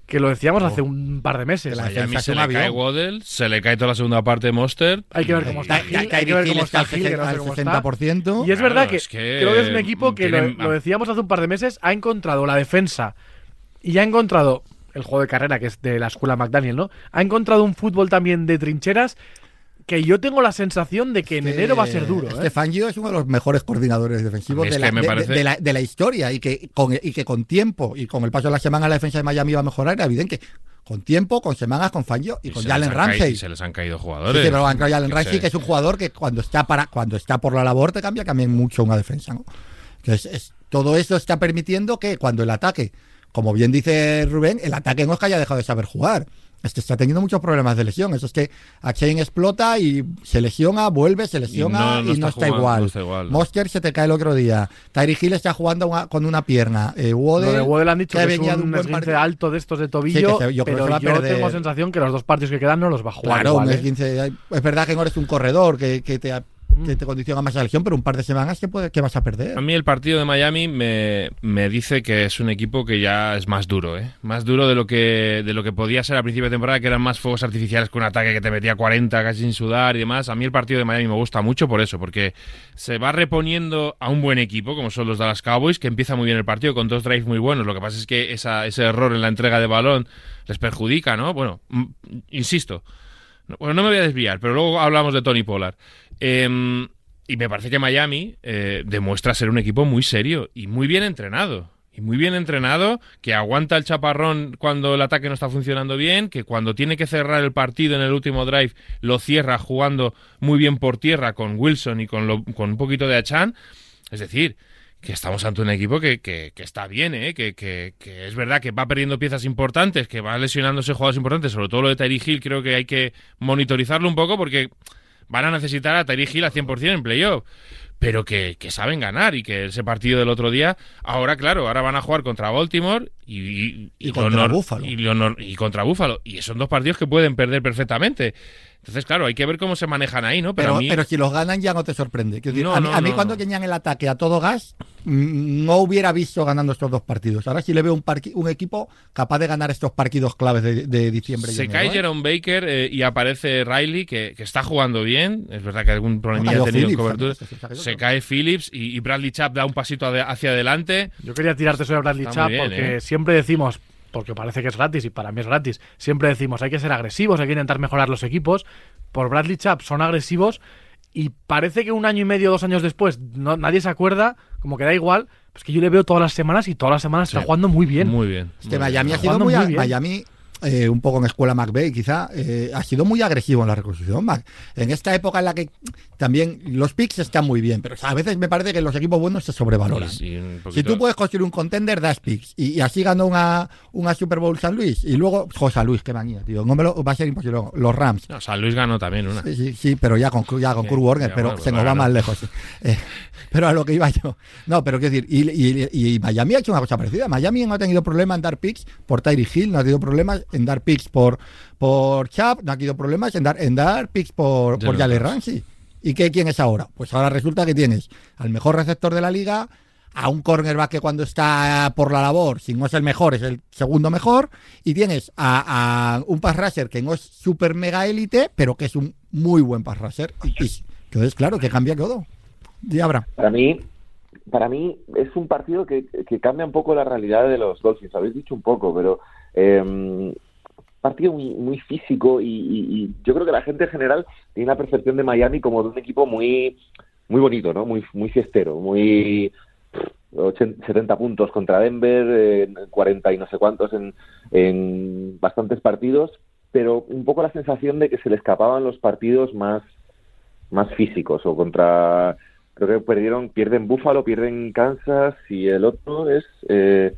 que lo decíamos hace un par de meses. La Miami se le avión. cae Waddle, se le cae toda la segunda parte Monster. Hay que ver cómo está Gil, Ty- hay que ver cómo está Gil, que no sé cómo está. 60%. Y es Claro, verdad que, es que, creo que es un equipo que lo, lo decíamos hace un par de meses, ha encontrado la defensa y ha encontrado el juego de carrera, que es de la escuela McDaniel, ¿no? Ha encontrado un fútbol también de trincheras que yo tengo la sensación de que en enero va a ser duro. ¿eh? Este Fangio es uno de los mejores coordinadores defensivos de la, que me de- parece- de la- de la historia y que, con, y que con tiempo y con el paso de la semana la defensa de Miami va a mejorar. Era evidente que con tiempo, con semanas, con Fangio y, y con Jalen han caído- Ramsey. y se les han caído Sí, jugadores. sí, pero ha entrado Jalen Ramsey, se- que es un jugador que cuando está para cuando está por la labor te cambia también mucho una defensa. ¿no? Entonces, es- todo eso está permitiendo que cuando el ataque, como bien dice Rubén, el ataque no es que haya dejado de saber jugar. Es que está teniendo muchos problemas de lesión. Eso es que a Chain explota y se lesiona, vuelve, se lesiona y no, está, jugando, igual. no está igual. Monster se te cae el otro día. Tyree Hill está jugando una- con una pierna. Eh, Lo de han dicho que, es venía de un, buen esguince alto de estos de tobillo, Sí, que se- yo creo que pero yo perder. tengo sensación que los dos partidos que quedan no los va a jugar Claro, igual, un ¿eh? es verdad que no eres un corredor que, que te, que te condiciona más la lesión, pero un par de semanas que, puede, que vas a perder. A mí el partido de Miami me, me dice que es un equipo que ya es más duro, ¿eh? Más duro de lo que de lo que podía ser al principio de temporada, que eran más fuegos artificiales con un ataque que te metía 40 casi sin sudar y demás. A mí el partido de Miami me gusta mucho por eso, porque se va reponiendo a un buen equipo, como son los Dallas Cowboys, que empieza muy bien el partido con dos drives muy buenos. Lo que pasa es que esa, ese error en la entrega de balón les perjudica, ¿no? Bueno, mm, insisto. No- Bueno, no me voy a desviar, pero luego hablamos de Tony Pollard. Em, y me parece que Miami eh, demuestra ser un equipo muy serio y muy bien entrenado. Y muy bien entrenado, que aguanta el chaparrón cuando el ataque no está funcionando bien, que cuando tiene que cerrar el partido en el último drive lo cierra jugando muy bien por tierra con Wilson y con, lo- con un poquito de Achan. Es decir, que estamos ante un equipo que, que- que está bien, ¿eh? que, que- es verdad que va perdiendo piezas importantes, que va lesionándose jugadores importantes, sobre todo lo de Tyree Hill, creo que hay que monitorizarlo un poco porque van a necesitar a Tyree Hill al 100% en playoff. Pero que, que saben ganar y que ese partido del otro día, ahora claro, ahora van a jugar contra Baltimore y, y, Y contra lo nor- Buffalo. Y, y contra Buffalo. Y son dos partidos que pueden perder perfectamente. Entonces, claro, hay que ver cómo se manejan ahí, ¿no? Pero, Pero, a mí- pero si los ganan ya no te sorprende. Decir, No, a mí, no, a mí no, cuando tenían el ataque a todo gas, mm, no hubiera visto ganando estos dos partidos. Ahora sí le veo un, un equipo capaz de ganar estos partidos claves de, de diciembre. y Se cae ¿eh? Jerome Baker eh, y aparece Riley, que, que está jugando bien. Es verdad que algún problema cayó ha tenido en cobertura. se Se cae Phillips y, y Bradley Chubb da un pasito hacia adelante. Yo quería tirarte sobre Bradley Está bien, porque ¿eh? siempre decimos, porque parece que es gratis y para mí es gratis, siempre decimos hay que ser agresivos, hay que intentar mejorar los equipos. Por Bradley Chubb son agresivos y parece que un año y medio, dos años después no, nadie se acuerda, como que da igual, pues que yo le veo todas las semanas y todas las semanas está Sí. jugando muy bien. Muy bien. Es que muy Miami bien. ha sido jugando muy, muy bien. Miami, eh, un poco en escuela McVeigh quizá, eh, ha sido muy agresivo en la reconstrucción. Mac. En esta época en la que también los picks están muy bien, pero a veces me parece que los equipos buenos se sobrevaloran. Si tú puedes construir un contender, das picks. Y, y así ganó una, una Super Bowl San Luis. Y luego, jo, San Luis, qué manía, tío. No me lo, va a ser imposible. Los Rams. No, San Luis ganó también una. Sí, sí, sí, pero ya con, ya con Kurt Warner, pero bueno, se nos va más lejos. [laughs] Eh, pero a lo que iba yo. No, pero quiero decir, y, y- y Miami ha hecho una cosa parecida. Miami no ha tenido problema en dar picks por Tyree Hill, no ha tenido problemas en dar picks por, por Chubb, no ha tenido problemas en dar, en dar picks por, por Jalen Jalen Ramsey. Ramsey. ¿Y qué, quién es ahora? Pues ahora resulta que tienes al mejor receptor de la liga, a un cornerback que cuando está por la labor, si no es el mejor, es el segundo mejor, y tienes a, a un pass rusher que no es super mega élite, pero que es un muy buen pass rusher. Y, y entonces, claro, que cambia todo. Diabra. Para mí, para mí es un partido que, que, cambia un poco la realidad de los Dolphins. Habéis dicho un poco, pero eh, partido muy, muy físico y, y, y, yo creo que la gente en general tiene una percepción de Miami como de un equipo muy muy bonito, ¿no? Muy muy fiestero, muy 80, 70 puntos contra Denver, eh, 40 y no sé cuántos en, en bastantes partidos, pero un poco la sensación de que se le escapaban los partidos más más físicos o contra creo que perdieron pierden Buffalo pierden Kansas y el otro es eh,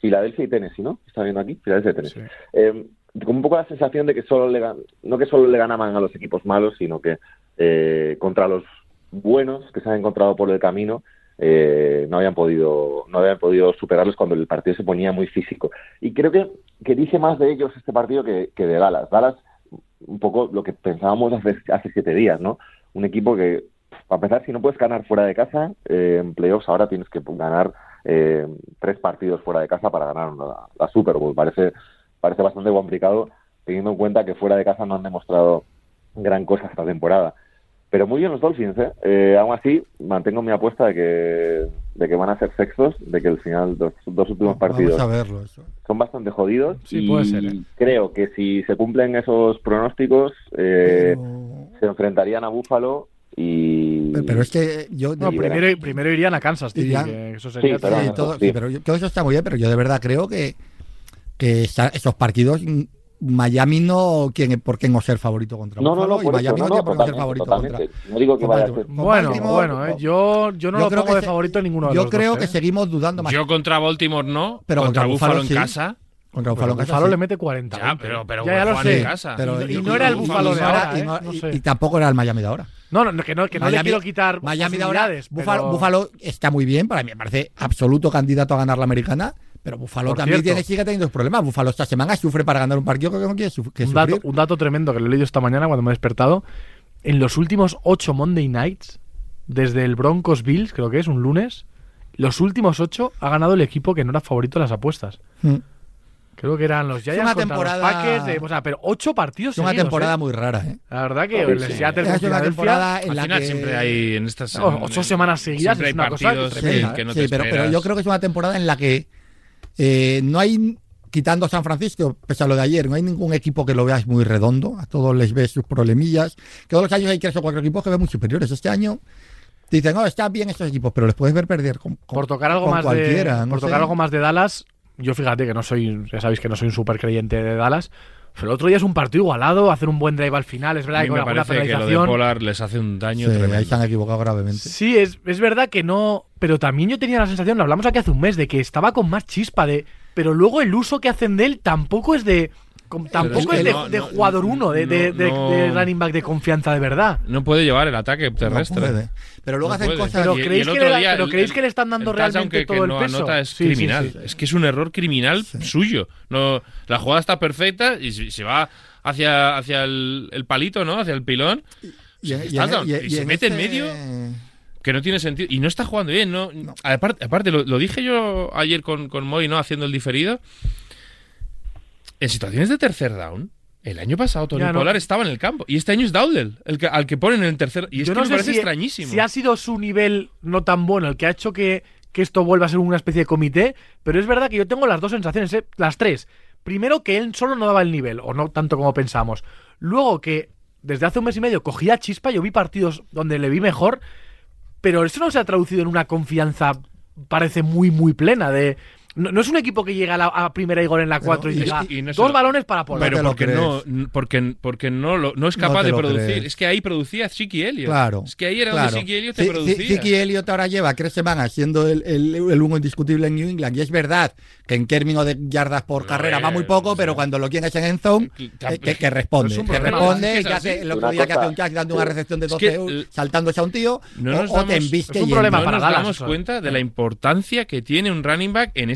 Filadelfia y Tennessee no está viendo aquí Filadelfia y Tennessee sí. eh, con un poco la sensación de que solo le no que solo le ganaban a los equipos malos sino que eh, contra los buenos que se han encontrado por el camino eh, no habían podido no habían podido superarlos cuando el partido se ponía muy físico y creo que, que dice más de ellos este partido que, que de Dallas Dallas un poco lo que pensábamos hace, hace siete días, ¿no? Un equipo que, a empezar, si no puedes ganar fuera de casa, eh, en playoffs ahora tienes que ganar eh, tres partidos fuera de casa para ganar la, la, Super Bowl. Parece, parece bastante complicado, teniendo en cuenta que fuera de casa no han demostrado gran cosa esta temporada. Pero muy bien los Dolphins, ¿eh? eh aún así, mantengo mi apuesta de que, de que van a ser sextos, de que al final los dos últimos partidos verlo, eso. son bastante jodidos. Sí, y puede ser, ¿eh? creo que si se cumplen esos pronósticos, eh, Pero- se enfrentarían a Búfalo y... Pero, es que yo. No, primero, primero irían a Kansas, Irían- que eso sería Sí, pero- Sí, también- todo, sí. sí, pero yo- todo eso está muy bien, pero yo de verdad creo que, que esa- esos partidos mm, Miami no tiene por qué no ser favorito contra No, no, Buffalo no, y por Miami eso, no, no, tiene por no, qué ser favorito contra. No digo que vaya a ser... Bueno, Baltimore, bueno, eh, yo, yo no yo lo creo pongo que de se- favorito en ninguno de Yo los creo dos, que ¿eh? seguimos dudando más. Yo contra Baltimore no, Pero contra, contra Buffalo, Buffalo en sí. casa. contra Buffalo en casa, sí. le mete 40. Ya, pero, pero ya, ya lo juegan en sé. casa. Pero Y yo- no era el y- Buffalo y de no ahora, y ¿eh? no- No y- sé. y tampoco era el Miami de ahora. No, no, que no, que no le quiero quitar Miami de ahora, Buffalo está muy bien, para mí me parece absoluto candidato a ganar la americana, pero Buffalo Por también cierto. tiene, sigue teniendo problemas. Buffalo esta semana sufre para ganar un partido que no quiere suf- que un, sufrir. dato, un dato tremendo que lo he leído esta mañana cuando me he despertado. En los últimos ocho Monday Nights, desde el Broncos Bills, creo que es un lunes, los últimos ocho ha ganado el equipo que no era favorito en las apuestas. Mm. Creo que eran los Giants una contra temporada- los Packers, de- o sea, pero ocho partidos Es una seguidos, temporada ¿eh? muy rara, ¿eh? La verdad que Sí, el sí. Seattle Es una temporada en la final que... siempre hay en estas. En- ocho semanas seguidas siempre es hay una cosa que ¿eh? no sí, te pero, yo creo que es una temporada en la que eh, no hay, quitando San Francisco, pese a lo de ayer, no hay ningún equipo que lo veas muy redondo. A todos les ves sus problemillas. Que todos los años hay tres o cuatro equipos que ven muy superiores. Este año dicen, no, están bien estos equipos, pero les puedes ver perder con, con- por tocar algo con más cualquiera. de no por sé. tocar algo más de Dallas yo fíjate que no soy ya sabéis que no soy un super creyente de Dallas el otro día es un partido igualado hacer un buen drive al final es A verdad mí que con me parece que lo de Polar les hace un daño Sí, ahí tremendo. se han equivocado gravemente. sí es, es verdad que no pero también yo tenía la sensación lo hablamos aquí hace un mes de que estaba con más chispa de pero luego el uso que hacen de él tampoco es de tampoco es que de, no- de no- jugador uno de, de, de- no- de running back de confianza de verdad No puede llevar el ataque No terrestre. puede. Pero luego No hacen puede. cosas. Pero Y- y ¿creéis el que otro le- día pero el- creéis que le están dando realmente que, todo que el no peso? anota es Sí, sí, criminal. sí. Es que es un error criminal suyo. No, la jugada está perfecta y se, se va hacia, hacia el, el palito, ¿no? Hacia el pilón. y, Sí, y en- touchdown. y- Y y se en mete en este- medio. Que no tiene sentido. Y no está jugando bien, ¿no? Aparte, aparte lo, lo dije yo ayer con, con Moy, ¿no? Haciendo el diferido. En situaciones de tercer down, el año pasado Tony no. Pollard estaba en el campo. Y este año es Dowdle, el que, al que ponen en el tercer. Y es Yo que no me parece si, extrañísimo. si ha sido su nivel no tan bueno el que ha hecho que, que esto vuelva a ser una especie de comité, pero es verdad que yo tengo las dos sensaciones, ¿eh? las tres. Primero, que él solo no daba el nivel, o no tanto como pensamos. Luego, que desde hace un mes y medio cogía chispa, yo vi partidos donde le vi mejor, pero eso no se ha traducido en una confianza, parece muy, muy plena de... No, no es un equipo que llega a, la, a primera y gol en la 4 y, y- llega y no dos lo- balones para te Pero porque no, porque, porque no, lo, no es No capaz de producir. crees. Es que ahí producía Ziki Elliott. Claro. Es que ahí era claro. donde Ziki Elliott te Zi- producía. Ziki Elliott ahora lleva tres semanas siendo el, el, el uno indiscutible en New England. Y es verdad que en términos de yardas por No, carrera eh, va muy poco, pero cuando lo tienes en zone, que- eh, que, que responde. que responde, que hace el otro día que hace un catch dando una recepción de Es que 12 el- saltándose a un tío, No o, nos o damos- te embiste es un problema no para nos damos cuenta de la importancia que tiene un running back en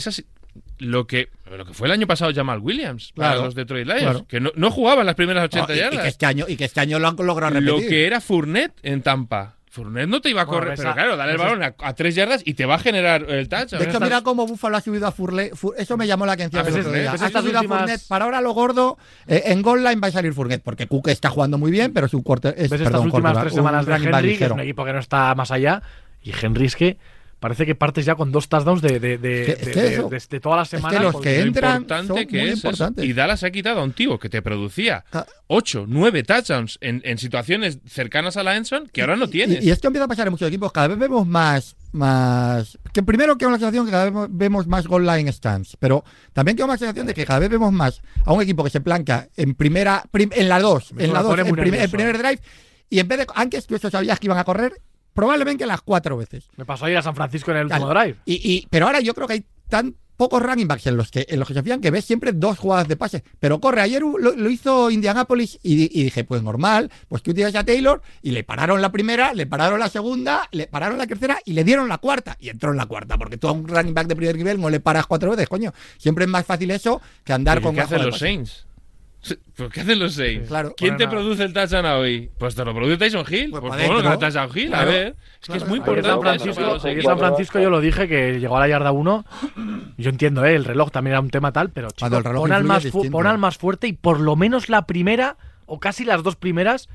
lo que lo que fue el año pasado Jamal Williams para Claro, los Detroit Lions claro. que no, no jugaba en las primeras No, 80 y- y, yardas que este año, y que este año lo han logrado lo repetir. que era Fournette en Tampa Fournette no te iba a Bueno, correr, esa- pero claro, dale el balón a, a tres yardas y te va a generar el touchdown. De hecho, mira cómo Buffalo ha subido a Fournette. Eso me llamó la atención. Ah, el otro es- día. pues Ha subido a Fournette. Para ahora lo gordo, eh, en goal line va a salir Fournette, porque Cook está jugando muy bien, pero su corte es ¿Ves estas perdón, últimas quarterback, tres semanas de Henry, que es ligero. un equipo que no está más allá? Y Henry es que parece que partes ya con dos touchdowns de, de, de, Es que- es de- de- de- de todas las que los que Lo entran importante son que muy es eso. Y Dallas ha quitado a un tío que te producía Ah. 8, 9 touchdowns en, en situaciones cercanas a la Enson que ahora no Y- tienes. Y, esto empieza a pasar en muchos equipos. Cada vez vemos más. más que primero que una sensación que cada vez vemos más goal line stands. Pero también que una sensación de que cada vez vemos más a un equipo que se planca en primera. prim- en la 2. Me En la pone 2. muy En, prim- en primer drive. Y en vez de. Antes tú eso sabías que iban a correr. Probablemente las cuatro veces. Me pasó a ir a San Francisco en el último Claro. drive. Y, y- pero ahora yo creo que hay tan pocos running backs en los que en los que se fían que ves siempre dos jugadas de pase. Pero corre, ayer lo, lo hizo Indianapolis y, y dije, pues normal, pues que utilizas a Taylor y le pararon la primera, le pararon la segunda, le pararon la tercera y le dieron la cuarta. Y entró en la cuarta, porque tú a un running back de primer nivel no le paras cuatro veces, coño. Siempre es más fácil eso que andar con ¿Qué hacen los. Saints? ¿Pero ¿Qué hacen los Saints? Claro. ¿Quién te produce el touchdown hoy? Pues te lo produce Tyson Hill. Pues Pues, bueno, Tyson Hill, Claro. a ver. Es que Claro. es muy importante. San Francisco. San Francisco yo lo dije que llegó a la yarda 1. Yo entiendo, ¿eh? el reloj también era un tema tal, pero chico, Cuando el reloj pon, al más pon al fuerte y por lo menos la primera o casi las dos primeras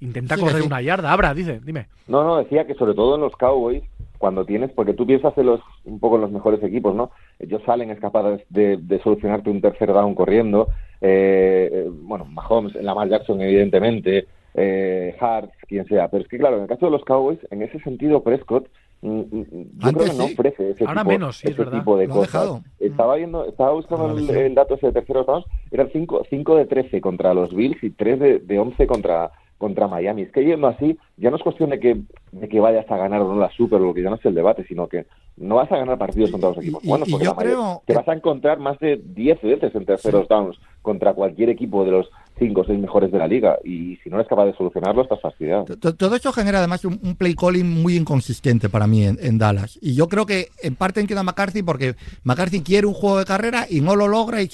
intenta Sí, correr sí. una yarda. Abra, dice, dime. No, no, decía que sobre todo en los Cowboys, cuando tienes, porque tú piensas en los, un poco en los mejores equipos, ¿no? Ellos salen es capaz de, de solucionarte un tercer down corriendo, eh, eh, bueno, Mahomes, Lamar Jackson evidentemente, eh, Hart, quien sea, pero es que claro, en el caso de los Cowboys, en ese sentido Prescott, mm, mm, yo Antes creo que no ofrece ese, Ahora tipo, menos, sí, es ese verdad. tipo de Lo cosas. Estaba viendo, estaba buscando el, el dato ese de terceros downs, eran 5 cinco de 13 contra los Bills y 3 de, de 11 contra contra Miami. Es que yendo así, ya no es cuestión de que, de que vayas a ganar o no la Super, lo que ya no es el debate, sino que no vas a ganar partidos contra los equipos buenos, y porque yo la mayoría- creo te que- vas a encontrar más de 10 veces en terceros downs contra cualquier equipo de los 5 o 6 mejores de la liga, y si no eres capaz de solucionarlo, estás fastidiado. To- Todo eso genera además un, play calling muy inconsistente para mí en, en Dallas. Y yo creo que en parte entiendo a McCarthy porque McCarthy quiere un juego de carrera y no lo logra. Y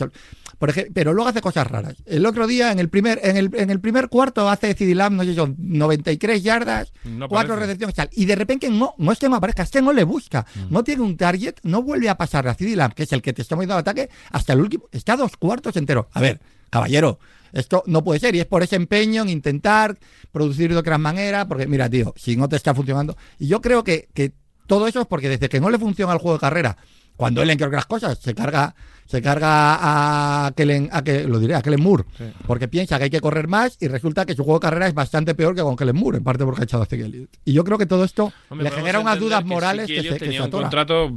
por ejemplo, pero luego hace cosas raras. El otro día, en el primer, en el, en el primer cuarto, hace CD Lamb, no sé, son 93 yardas, No cuatro recepciones y tal. Y de repente no, no es que no aparezca, es que no le busca. Mm. No tiene un target, no vuelve a pasar a CD Lamb, que es el que te está moviendo al ataque, hasta el último. Está dos cuartos enteros. A ver, caballero. Esto no puede ser y es por ese empeño en intentar producir de otra manera, porque mira, tío, si no te está funcionando. Y yo creo que, que todo eso es porque desde que no le funciona el juego de carrera, cuando él, entre otras cosas, se carga se carga a Kellen, a que, lo diré, a Kellen Moore, porque piensa que hay que correr más y resulta que su juego de carrera es bastante peor que con Kellen Moore, en parte porque ha echado a Zeke Elliott. Y yo creo que todo esto Hombre, le genera unas dudas que morales sí que, se, que tenía se un contrato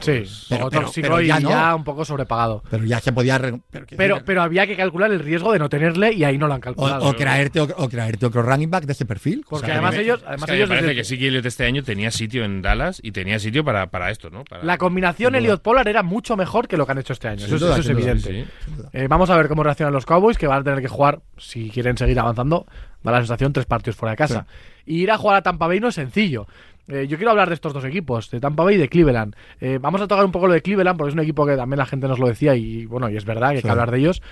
Sí, pues, pero- pero, pero- tóxico pero y ya ya, no. un poco sobrepagado. Pero ya se podía... re- Pero, Pero, pero había que calcular el riesgo de no tenerle y ahí no lo han o, calculado. o traerte, o, o traerte otro running back de ese perfil. Porque O sea, además me- ellos, Es además que ellos me parece desde- que sí que Elliot este año tenía sitio en Dallas y tenía sitio para, para esto, ¿no? Para- la combinación. Elliot Pollard era mucho mejor que lo que han hecho este año. Sin Eso, es- duda, eso es sin duda, evidente. sí, Eh, vamos a ver cómo reaccionan los Cowboys, que van a tener que jugar, si quieren seguir avanzando, da la sensación, tres partidos fuera de casa. Y ir a jugar a Tampa Bay no es sencillo. Eh, yo quiero hablar de estos dos equipos, de Tampa Bay y de Cleveland. Eh, vamos a tocar un poco lo de Cleveland, porque es un equipo que también la gente nos lo decía y bueno, y es verdad que hay Sí. que hablar de ellos.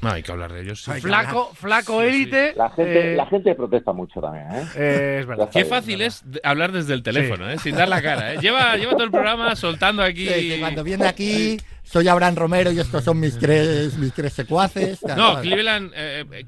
No, hay que hablar de ellos. sí. Flaco, flaco Sí, sí. élite. La gente, eh, la gente protesta mucho también, ¿eh? eh, es verdad. Qué fácil ¿verdad? es hablar desde el teléfono, ¿eh? sin dar la cara. ¿eh? Lleva, lleva todo el programa soltando aquí. Sí, que cuando viene aquí, soy Abraham Romero y estos son mis tres, mis tres secuaces. No, Cleveland,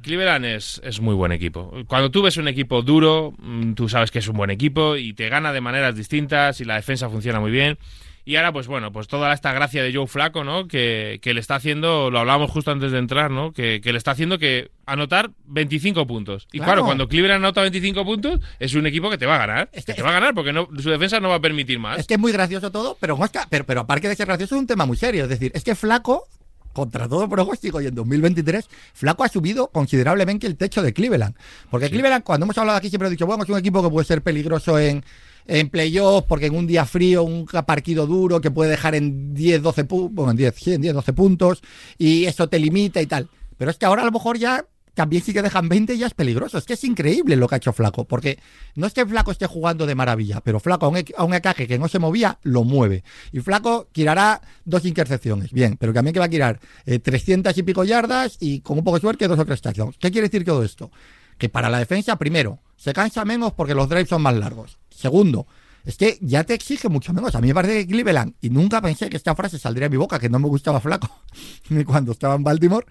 Cleveland es, es muy buen equipo. Cuando tú ves un equipo duro, mm, tú sabes que es un buen equipo y te gana de maneras distintas y la defensa funciona muy bien. Y ahora, pues bueno, pues toda esta gracia de Joe Flaco, ¿no? Que, que le está haciendo, lo hablábamos justo antes de entrar, ¿no? Que, que le está haciendo que anotar 25 puntos. Y claro, Claro. cuando Cleveland anota 25 puntos, es un equipo que te va a ganar. Que te va a ganar porque no, su defensa no va a permitir más. Es que es muy gracioso todo, pero, pero, pero aparte de ser gracioso es un tema muy serio. Es decir, es que Flaco, contra todo pronóstico y en 2023, Flaco ha subido considerablemente el techo de Cleveland. Porque Cleveland, cuando hemos hablado aquí, siempre he dicho, bueno, es un equipo que puede ser peligroso en, en playoff, porque en un día frío, un partido duro, que puede dejar en 10, 12 puntos, bueno, en 10, sí, en 10, 12 puntos, y eso te limita y tal. Pero es que ahora a lo mejor ya también sí que dejan 20 y ya es peligroso. Es que es increíble lo que ha hecho Flaco, porque no es que Flaco esté jugando de maravilla, pero Flaco a un, a que no se movía, lo mueve. Y Flaco tirará dos intercepciones, bien, pero también que va a tirar eh, 300 y pico yardas y con un poco de suerte dos o tres touchdowns. ¿Qué quiere decir todo esto? Que para la defensa, primero, se cansa menos porque los drives son más largos. Segundo, es que ya te exige mucho menos. A mí me parece que Cleveland, y nunca pensé que esta frase saldría de mi boca, que no me gustaba Flaco, [laughs] ni cuando estaba en Baltimore,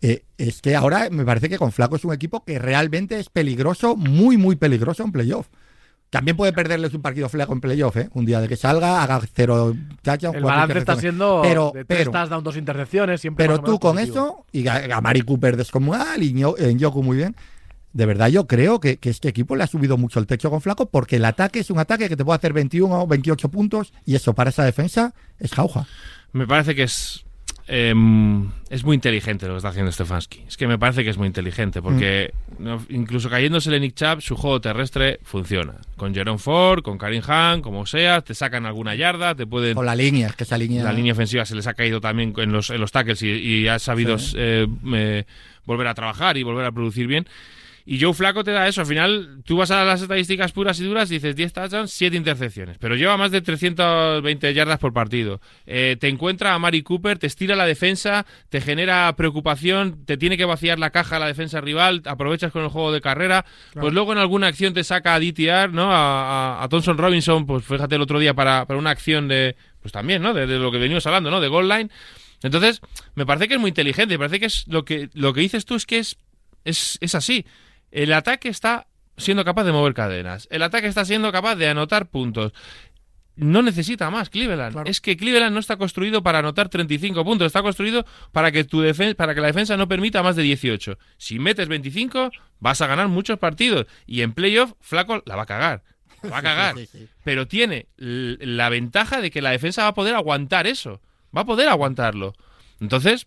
eh, es que ahora me parece que con Flaco es un equipo que realmente es peligroso, muy, muy peligroso en playoff. También puede perderles un partido flaco en playoff, ¿eh? Un día de que salga, haga cero touchdowns. El balance está siendo Pero, de tres pero, dos intercepciones, siempre pero tú con positivo. eso, y a, a Mari Cooper descomunal, y en Yoku muy bien, de verdad yo creo que, que este equipo le ha subido mucho el techo con Flaco porque el ataque es un ataque que te puede hacer 21 o 28 puntos y eso para esa defensa es jauja. Me parece que es. em, es muy inteligente lo que está haciendo Stefanski. Es que me parece que es muy inteligente, porque Mm. incluso cayéndose Nick Chubb, su juego terrestre funciona. Con Jerome Ford, con Karim Hunt, como sea, te sacan alguna yarda, te pueden. Con la línea, es que esa línea... La línea ofensiva se les ha caído también en los, en los tackles y, y ha sabido Sí. eh, eh, volver a trabajar y volver a producir bien. Y Joe Flaco te da eso. Al final, tú vas a las estadísticas puras y duras y dices 10 touchdowns, 7 intercepciones. Pero lleva más de 320 yardas por partido. Eh, te encuentra a Mari Cooper, te estira la defensa, te genera preocupación, te tiene que vaciar la caja a la defensa rival, aprovechas con el juego de carrera. Pues luego en alguna acción te saca a DTR, ¿no? A, a- a Thompson Robinson, pues fíjate el otro día para, para una acción de. Pues también, ¿no? De, de lo que venimos hablando, ¿no? De goal line. Entonces, me parece que es muy inteligente. Me parece que es lo que, lo que dices tú es que es, es, es así. El ataque está siendo capaz de mover cadenas. El ataque está siendo capaz de anotar puntos. No necesita más Cleveland. Claro. Es que Cleveland no está construido para anotar 35 puntos. Está construido para que tu defen- para que la defensa no permita más de 18. Si metes 25, vas a ganar muchos partidos. Y en playoff, Flaco la va a cagar. Va a cagar. Sí, sí, sí. Pero tiene la ventaja de que la defensa va a poder aguantar eso. Va a poder aguantarlo. Entonces,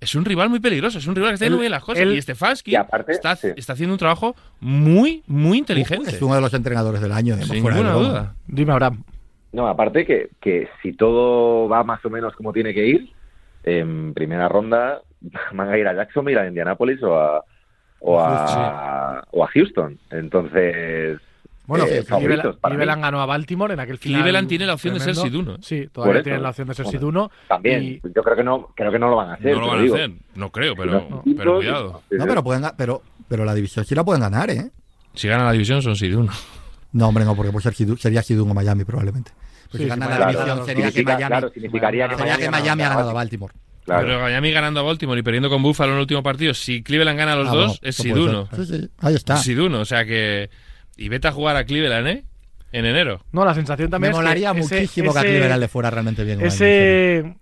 es un rival muy peligroso. Es un rival que está haciendo Él- muy bien las cosas. y Stefanski Y aparte, está, sí. está haciendo un trabajo muy, muy inteligente. Es uno de los entrenadores del año. ¿eh? Sin fuera de ninguna broma. duda. Dime, Abraham. No, aparte que, que si todo va más o menos como tiene que ir, en primera ronda [laughs] van a ir a Jacksonville, a Indianapolis o a, o a, o a Houston. Entonces, Bueno, eh, Cleveland, ganó a Baltimore en aquel final. Cleveland tiene la opción de ser tremendo. seed uno, ¿eh? Sí, todavía tienen la opción de ser Bueno, seed uno. También, Y- yo creo que no creo que no lo van a hacer. no lo van a digo. hacer. No creo, pero, cuidado. No, pero, pueden, pero, pero la división sí la pueden ganar, ¿eh? Si gana la división son seed uno. No, hombre, no, porque pues sería Sidun o Miami probablemente. Pues Sí, si sí, gana claro, la claro, división sería que Miami, claro, significaría que sería que Miami Miami ha ganado a Baltimore. Claro. Pero Miami ganando a Baltimore y perdiendo con Buffalo en el último partido. Si Cleveland gana a los Ah, dos, bueno, es eso seed puede uno. ser. Sí, sí, ahí está. Seed uno, O sea que. Y vete a jugar a Cleveland, ¿eh? En enero. No, la sensación Me también es molaría que ese- muchísimo que a Cleveland le fuera realmente bien. ese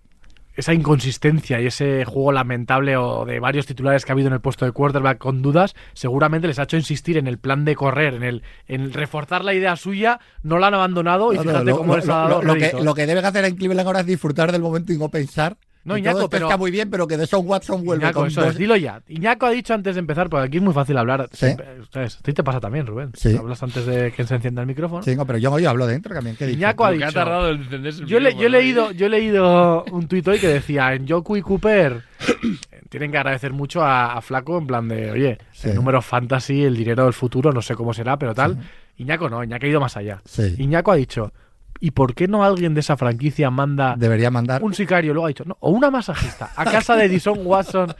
esa inconsistencia y ese juego lamentable o de varios titulares que ha habido en el puesto de quarterback con dudas, seguramente les ha hecho insistir en el plan de correr, en el en reforzar la idea suya, no la han abandonado y No, no, fíjate lo, cómo lo- les ha dado lo- lo que, lo que deben hacer en Cleveland ahora es disfrutar del momento y no pensar. No, Iñaco, todo esto pero- está muy bien, pero que de Son Watson vuelve Iñaco, con eso dos- es, dilo ya. Iñaco ha dicho antes de empezar, porque aquí es muy fácil hablar. Sí. Siempre- ¿sabes? A ti te pasa también, Rubén. Sí. Hablas antes de que se encienda el micrófono. Sí, no, pero yo, yo hablo dentro también. ¿qué dicho? Iñaco ha que ha dicho- tardado en encenderse el Yo, le- yo he micrófono, ¿eh? leído, yo he leído un tuit hoy que decía en Yoku y Cooper tienen que agradecer mucho a, a Flaco en plan de, oye, Sí. el número fantasy, el dinero del futuro, no sé cómo será, pero tal. Iñaco no, Iñaco ha ido más allá. Sí. Iñaco ha dicho, ¿y por qué no alguien de esa franquicia manda Debería mandar. un sicario? Luego ha dicho, no, o una masajista a casa de Dison Watson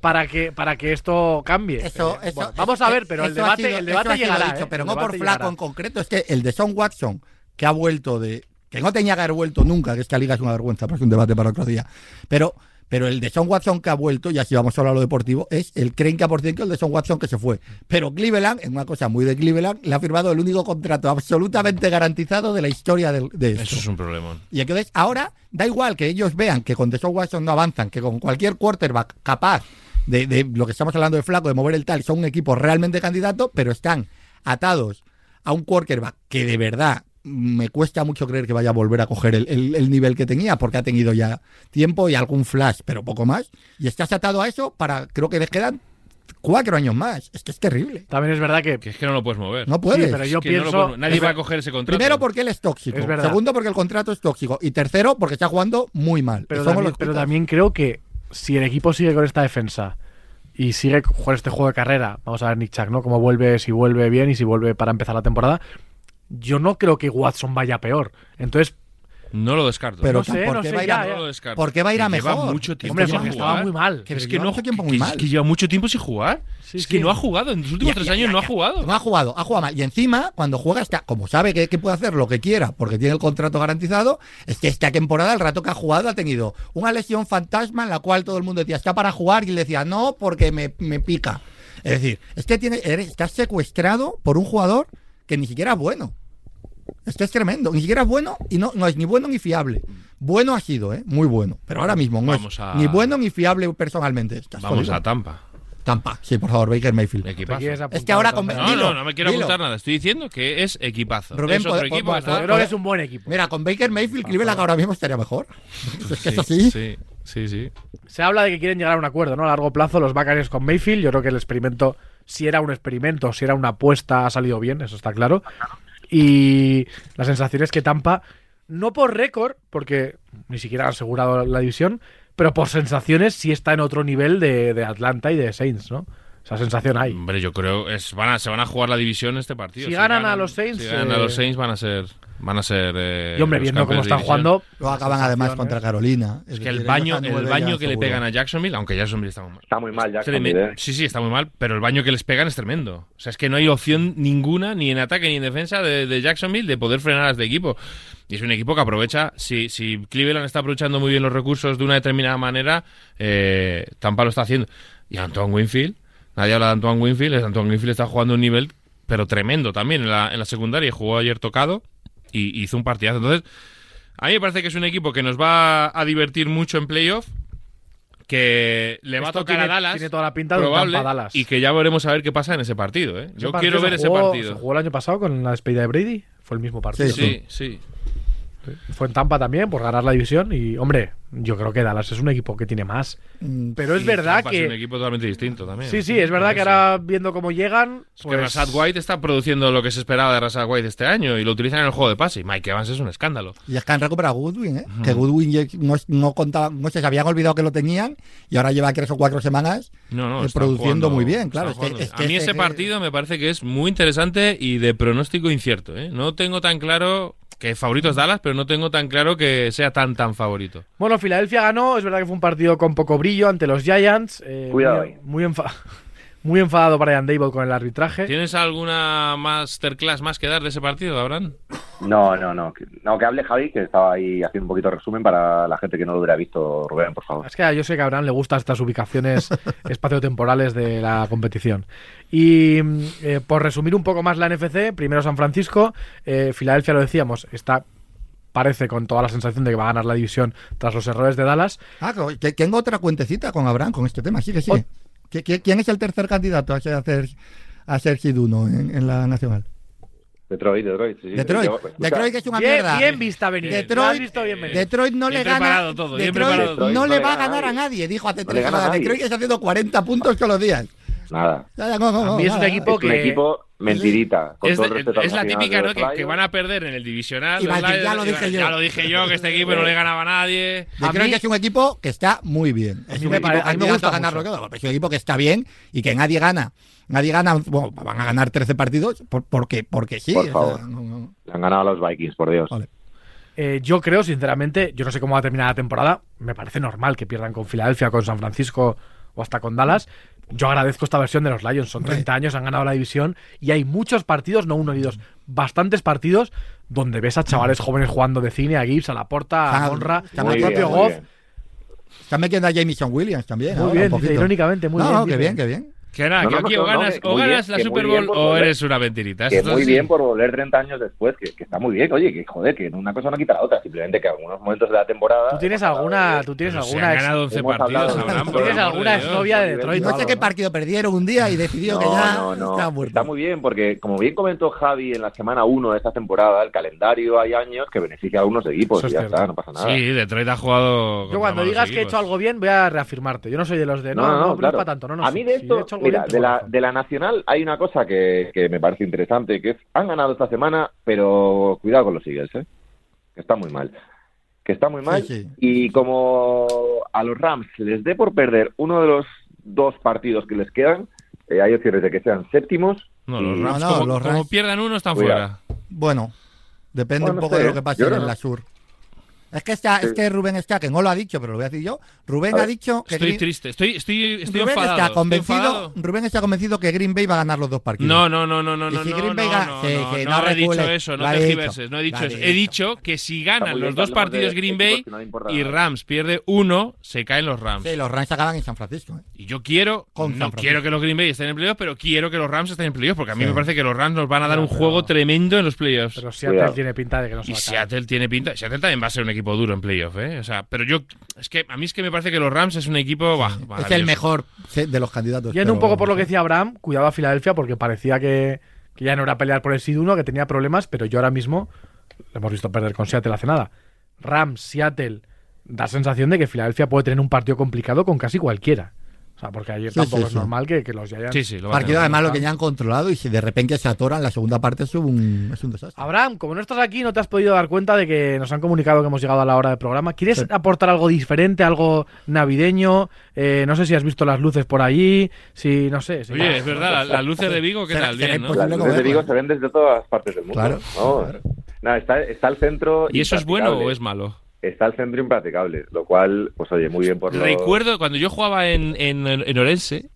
para que, para que esto cambie. Eso, Eh, eso, bueno, vamos a ver, pero el debate, sido- el debate llegará. dicho, ¿eh? pero El no por flaco llegará. en concreto. Es que el de Son Watson, que ha vuelto de. que no tenía que haber vuelto nunca, que esta liga es una vergüenza, pero es un debate para otro día. Pero. Pero el de Son Watson que ha vuelto, y así vamos a hablar de lo deportivo, es el 30% que el de Son Watson que se fue. Pero Cleveland, en una cosa muy de Cleveland, le ha firmado el único contrato absolutamente garantizado de la historia de, esto. Eso es un problema. Y entonces ahora da igual que ellos vean que con Deshaun Watson no avanzan, que con cualquier quarterback capaz de, de lo que estamos hablando de flaco, de mover el tal, son un equipo realmente candidato, pero están atados a un quarterback que de verdad me cuesta mucho creer que vaya a volver a coger el, el- el nivel que tenía, porque ha tenido ya tiempo y algún flash, pero poco más. Y estás atado a eso para, creo que les quedan cuatro años más. Es que es terrible. También es verdad que Que es que no lo puedes mover. No puedes. Sí, pero yo Es que no pienso. puedes- nadie es va a coger ese contrato. Primero porque él es tóxico. Es verdad. Segundo porque el contrato es tóxico. Y tercero porque está jugando muy mal. Pero, también, los pero también creo que si el equipo sigue con esta defensa y sigue con este juego de carrera, vamos a ver Nick Chuck, ¿no? Cómo vuelve, si vuelve bien y si vuelve para empezar la temporada. Yo no creo que Watson vaya peor. Entonces, No lo descarto. Pero No sé, ¿por no qué sé va a ir ya, a- ya. no lo descarto. ¿Por qué va a ir a Que lleva mejor? mucho tiempo Hombre, sin porque jugar. estaba muy mal. Que Es lleva que no, mucho tiempo muy que- mal. es que lleva mucho tiempo sin jugar. Sí, es sí. que no ha jugado. En los últimos Ya, tres ya, años ya, no ha jugado. No ha jugado, ha jugado mal. Y encima, cuando juega, está, como sabe que, que puede hacer lo que quiera, porque tiene el contrato garantizado, es que esta temporada, el rato que ha jugado, ha tenido una lesión fantasma en la cual todo el mundo decía, está para jugar, y le decía, no, porque me, me pica. Es decir, es que tiene, eres, estás secuestrado por un jugador que ni siquiera es bueno. Esto es tremendo. Ni siquiera es bueno y no, no es ni bueno ni fiable. Bueno ha sido, ¿eh? Muy bueno. Pero ahora mismo no Vamos es a- ni bueno ni fiable personalmente. Estás Vamos jodido. a Tampa. Tampa. Sí, por favor, Baker Mayfield. Equipazo. No, Es que ahora con- también. no, dilo, no me quiero dilo. apuntar nada. Estoy diciendo que es equipazo. Rubén, es otro pod- equipo pod- que está- Yo creo que es un buen equipo. Mira, con Baker Mayfield, Cleveland ahora mismo estaría mejor. [laughs] Es que es así. Sí, sí, sí. Se habla de que quieren llegar a un acuerdo, ¿no? A largo plazo, los Buccaneers con Mayfield. Yo creo que el experimento, si era un experimento, si era una apuesta, ha salido bien, eso está claro. Y la sensación es que Tampa, no por récord, porque ni siquiera han asegurado la división, pero por sensaciones sí está en otro nivel de, de Atlanta y de Saints, ¿no? Esa sensación hay. Hombre, yo creo es van a, se van a jugar la división este partido. Si ganan a los Saints, si ganan a eh, los Saints van a ser van a ser eh, Y hombre, viendo cómo están jugando. Luego acaban además contra Carolina. Es que el baño, el baño que le pegan a Jacksonville, aunque Jacksonville está muy mal. Está muy mal Jacksonville, ¿eh? Sí, sí, está muy mal, pero el baño que les pegan es tremendo. O sea, es que no hay opción ninguna, ni en ataque ni en defensa, de, de Jacksonville de poder frenar a este equipo. Y es un equipo que aprovecha, si, si Cleveland está aprovechando muy bien los recursos de una determinada manera, eh, Tampa lo está haciendo. Y Antoine Winfield, nadie habla de Antoine Winfield, es- Antoine Winfield está jugando un nivel, pero tremendo también en la, en la secundaria. Jugó ayer tocado y hizo un partidazo. Entonces, a mí me parece que es un equipo que nos va a divertir mucho en playoff, que le va Esto a tocar tiene- a Dallas, tiene toda la pinta de un probable, Tampa-Dallas. y que ya veremos a ver qué pasa en ese partido. ¿eh? Ese Yo partido quiero ver ese partido. Se jugó el año pasado con la despedida de Brady. Fue el mismo partido. Sí, Sí, sí. Fue en Tampa también por ganar la división. Y, hombre, yo creo que Dallas es un equipo que tiene más. Mm, Pero es verdad Tampa es un que. equipo totalmente distinto también. Sí, sí, es verdad que ahora viendo cómo llegan. Es que pues- Rashad White está produciendo lo que se esperaba de Rashad White este año y lo utilizan en el juego de pase. Y Mike Evans es un escándalo. Y es que han recuperado a Goodwin, ¿eh? Que Goodwin no, no contaba, no sé, se habían olvidado que lo tenían y ahora lleva tres o cuatro semanas No, no, eh, produciendo jugando- muy bien, claro. Es que- es que a mí ese- ese partido me parece que es muy interesante y de pronóstico incierto. ¿eh? No tengo tan claro que favorito es Dallas, pero no tengo tan claro que sea tan tan favorito. Bueno, Filadelfia ganó. Es verdad que fue un partido con poco brillo ante los Giants. eh, Cuidado muy, muy, enfa- [laughs] muy enfadado Brian Dable con el arbitraje. ¿Tienes alguna masterclass más que dar de ese partido, Abraham? No, no, no. No, que hable Javi, que estaba ahí haciendo un poquito de resumen para la gente que no lo hubiera visto, Rubén, por favor. Es que yo sé que a Abraham le gustan estas ubicaciones [laughs] espaciotemporales de la competición. Y eh, por resumir un poco más la NFC, primero San Francisco, eh, Filadelfia lo decíamos, está parece con toda la sensación de que va a ganar la división tras los errores de Dallas. Ah, que, que tengo otra cuentecita con Abraham con este tema. Sigue, sigue. ¿Qui- qui- ¿Quién es el tercer candidato a ser, a ser, Giduno en, en la nacional? Detroit, Detroit. Sí. Detroit. Yo- Detroit que es una Bien, mierda. bien vista venir. Detroit- visto bien venir. Detroit no Bien le gana. todo, Detroit no le va a ganar a nadie, dijo hace No tres nadie. Detroit está haciendo 40 puntos todos los días. Nada. Ya, no, no, A no, mí es un nada. equipo Es un que- equipo mentirita. Con Es, todo el es la típica, ¿no? Que, que van a perder en el divisional. Y va ya lo dije yo. Ya lo dije yo, que este equipo no le ganaba a nadie. A Detroit mí- es un equipo que está muy bien. Es un equipo a mí me gusta ganarlo todo. Es un equipo que está bien y que nadie gana. Nadie gana. Bueno, van a ganar 13 partidos por- porque, porque sí. Por o sea, favor. no, no. Le han ganado a los Vikings, por Dios. Vale. Eh, yo creo, sinceramente, yo no sé cómo va a terminar la temporada. Me parece normal que pierdan con Filadelfia, con San Francisco o hasta con Dallas. Yo agradezco esta versión de los Lions. Son 30 años, han ganado la división y hay muchos partidos, no uno ni dos, bastantes partidos donde ves a chavales jóvenes jugando de cine, a Gibbs, a la porta, a está al propio Goff. Están metiendo a Jameson Williams también. Muy ahora, bien, un dice, poquito. irónicamente, muy no, bien. No, qué bien, qué bien. Que nada, No, que no, aquí no, o no, ganas, que o muy ganas bien, la Super Bowl por o volver. eres una mentirita. Que muy bien por volver 30 años después, que, que está muy bien. Oye, que joder, que una cosa no quita la otra. Simplemente que algunos momentos de la temporada. ¿Tú tienes alguna, tú tienes alguna ex- ganado 11 hemos partidos, hablado de- Abraham, ¿Tú tienes alguna exnovia de Detroit? No sé qué partido perdieron un día y decidió que ya no, no. estaba muerto. Está muy bien porque, como bien comentó Javi en la semana 1 de esta temporada, el calendario hay años que beneficia a algunos equipos y ya está, no pasa nada. Sí, Detroit ha jugado. Yo cuando digas que he hecho algo bien, voy a reafirmarte. Yo no soy de los de no, No, no, para tanto. No, no, a mí de esto, mira, de la, de la nacional hay una cosa que, que me parece interesante, que es, han ganado esta semana, pero cuidado con los Eagles, ¿eh? que está muy mal. Que está muy mal. Sí, sí. Y como a los Rams les dé por perder uno de los dos partidos que les quedan, eh, hay opciones de que sean séptimos. No, los Rams, No, no, como, los como Rams- pierdan uno, están Cuidado. fuera. Bueno, depende Bueno, un poco sé, de lo que pase Yo en la sur. Es que, está, es que Rubén está, que no lo ha dicho, pero lo voy a decir yo. Rubén A ha dicho que Estoy Green- triste, estoy, estoy, estoy Rubén enfadado. está estoy convencido. enfadado. Rubén está convencido que Green Bay va a ganar los dos partidos. No, no, no, no, no, Y no, si no, Green Bay no, no, no, que no no he dicho eso, no te dicho. giverses, no he dicho eso. He dicho que si ganan los dos partidos Green Bay y. Rams pierde uno, se caen los Rams. Sí, los Rams acaban en San Francisco. ¿eh? Y yo quiero, Con no quiero que los Green Bay estén en playoffs, pero quiero que los Rams estén en playoffs, porque a mí Sí. me parece que los Rams nos van a dar un juego tremendo en los playoffs. Pero Seattle tiene pinta de que no se Y. Seattle tiene pinta. Seattle también va a ser un equipo duro en playoff, ¿eh? O sea, pero yo. Es que a mí es que me parece que los Rams es un equipo. bah, Es el mejor de los candidatos. Yendo un poco por lo que decía Abraham, cuidado a Filadelfia porque parecía que, que ya no era pelear por el Seed 1, que tenía problemas, pero yo ahora mismo lo hemos visto perder con Seattle hace nada. Rams, Seattle, da sensación de que Filadelfia puede tener un partido complicado con casi cualquiera. O sea, porque ayer Sí, tampoco sí, es sí. normal que, que los Giants... Sí, sí, lo Partido además lo que ya han controlado y si de repente se atoran, la segunda parte es un, es un desastre. Abraham, como no estás aquí, no te has podido dar cuenta de que nos han comunicado que hemos llegado a la hora del programa. ¿Quieres Sí. aportar algo diferente, algo navideño? Eh, no sé si has visto las luces por allí, si no sé. si- Oye, es verdad, la- las luces de Vigo, ¿qué tal? Bien, ¿no? Las luces de Vigo se ven desde todas partes del mundo. Claro, ¿no? claro. Nada, está, está el centro. ¿Y eso es bueno o es malo? Está el centro impracticable, lo cual, pues oye, muy bien por los... Recuerdo, cuando yo jugaba en, en, en Orense,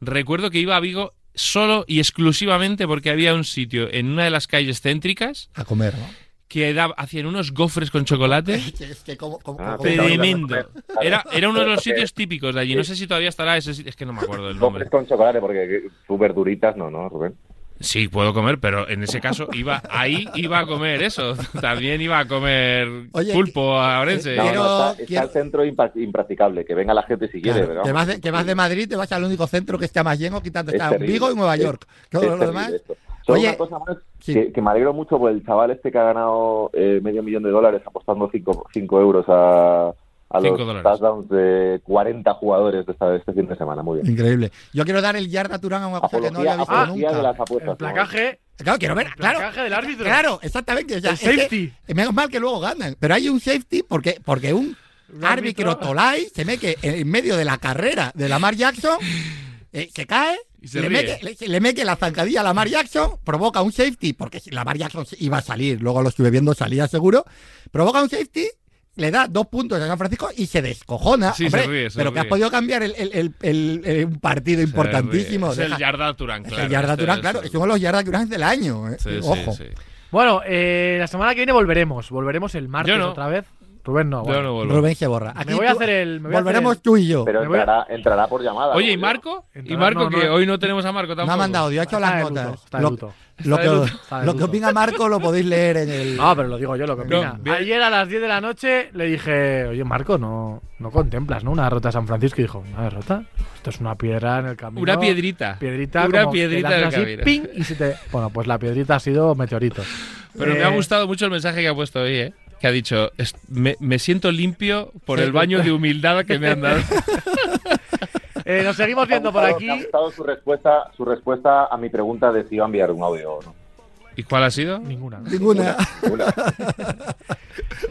recuerdo que iba a Vigo solo y exclusivamente porque había un sitio en una de las calles céntricas A comer, ¿no? que daba, hacían unos gofres con chocolate. [laughs] Es que como, como- Ah, como- pero- Tremendo. Era, era uno de los [laughs] sitios típicos de allí. No sé si todavía estará ese sitio. Es que no me acuerdo del nombre. Gofres con chocolate, porque tú verduritas no, ¿no, Rubén? Sí, puedo comer, pero en ese caso iba ahí iba a comer eso. [laughs] También iba a comer Oye, pulpo a Orense. No, Quiero- no, está, el centro impra- impracticable, que venga la gente si quiere, pero... que, vas de, que vas de Madrid, te vas al único centro que está más lleno, quitando Es está terrible. Vigo y Nueva Es- York. Todo Es lo demás. Oye, una cosa más, sí. que, que me alegro mucho por el chaval este que ha ganado eh, medio millón de dólares apostando 5 euros a, a los dólares. touchdowns de 40 jugadores de esta- este fin de semana. Muy bien. Increíble. Yo quiero dar el yard a Turán a una cosa que no había visto apología de nunca. las apuestas. El ¿no? placaje, Claro, quiero ver, el claro. placaje del árbitro. Claro, exactamente. o sea, El que- safety. menos mal que luego ganan. Pero hay un safety porque, porque un Un árbitro. Tolai se que en medio de la carrera de Lamar Jackson eh, se cae. Y se le, mete, le, le mete la zancadilla a Lamar Jackson, provoca un safety, porque si Lamar Jackson iba a salir, luego lo estuve viendo, salía seguro, provoca un safety, le da dos puntos a San Francisco y se descojona. Sí, Hombre, se ríe, se pero que has ríe. podido cambiar el, el- el- el- el- un partido importantísimo. Es el Yarda Turán, es claro. el Yarda Este Turán, es claro, es uno de los Yarda Turán del año. eh. Sí, sí, Ojo. sí. Bueno, eh, la semana que viene volveremos. Volveremos el martes Yo no. otra vez. Rubén no. Yo bueno. no vuelvo. Rubén se borra. Me voy a hacer el. me voy a hacer volveremos el- tú y yo. Pero entrará, entrará por llamada. Oye, ¿y yo. Marco? ¿Y Marco no, que no. hoy no tenemos a Marco No tampoco? ha mandado audio, ha hecho las notas. luto, está de Lo, luto. lo De que, lo que opina Marco lo podéis leer en el. No, pero lo digo yo, lo que No, opina. bien. Ayer a las 10 de la noche le dije, oye Marco, no, no contemplas, ¿no? Una derrota a San Francisco. Y dijo, ¿una derrota? Esto es una piedra en el camino. Una piedrita. Piedrita, Una como piedrita en el así, camino. ping, y se te... Bueno, pues la piedrita ha sido meteorito. Pero me Eh, ha gustado mucho el mensaje que ha puesto hoy, ¿eh? Que ha dicho, "Es- me, me siento limpio por el baño de humildad que me han dado. [laughs] eh, nos seguimos viendo por aquí. Me ha gustado su respuesta, su respuesta a mi pregunta de si iba a enviar un audio o no. ¿Y cuál ha sido? Ninguna. Ninguna. Una. [laughs]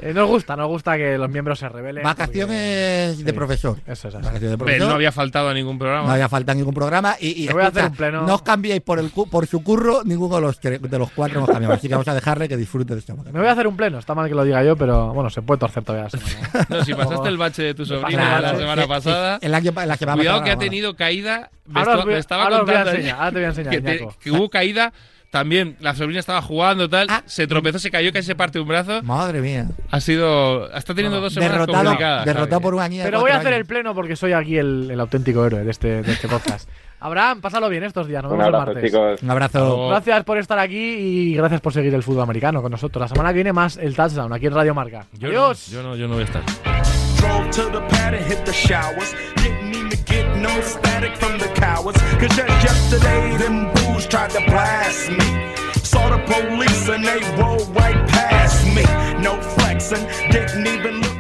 Eh, nos gusta, nos gusta que los miembros se rebelen. Vacaciones porque- de sí, profesor. Eso es así. Vacaciones de profesor. no había faltado a ningún programa. No había falta ningún programa y, y Me voy a escucha, hacer un pleno. no os cambiéis por el cu- por su curro ninguno de los que- de los cuatro hemos cambiado así que vamos a dejarle que disfrute de esta vacación. Me voy a hacer un pleno, está mal que lo diga yo, pero bueno, se puede torcer todavía la semana. No, si pasaste el bache de tu sobrino la semana Sí, pasada, pa- la semana cuidado que ha tenido caída. Me, Ahora estaba- os voy- me estaba ahora os voy a contando enseñar, ahora te voy a enseñar, que, te- que hubo caída. También la sobrina estaba jugando tal, Ah. se tropezó, se cayó, casi se parte un brazo. Madre mía. Ha sido, está teniendo dos semanas Derrotado, complicadas. derrotado por una niña Pero voy a hacer el pleno porque soy aquí el, el auténtico héroe de este, de este podcast. [laughs] Abraham, pásalo bien estos días, nos Un vemos el martes. chicos. Un abrazo. Gracias por estar aquí y gracias por seguir el fútbol americano con nosotros. La semana que viene más el touchdown aquí en Radio Marca. Yo Adiós. No, yo, no, yo no voy a estar. From the cowards. Cause just yesterday, them booze tried to blast me. Saw the police and they rolled right past me. No flexing, didn't even look.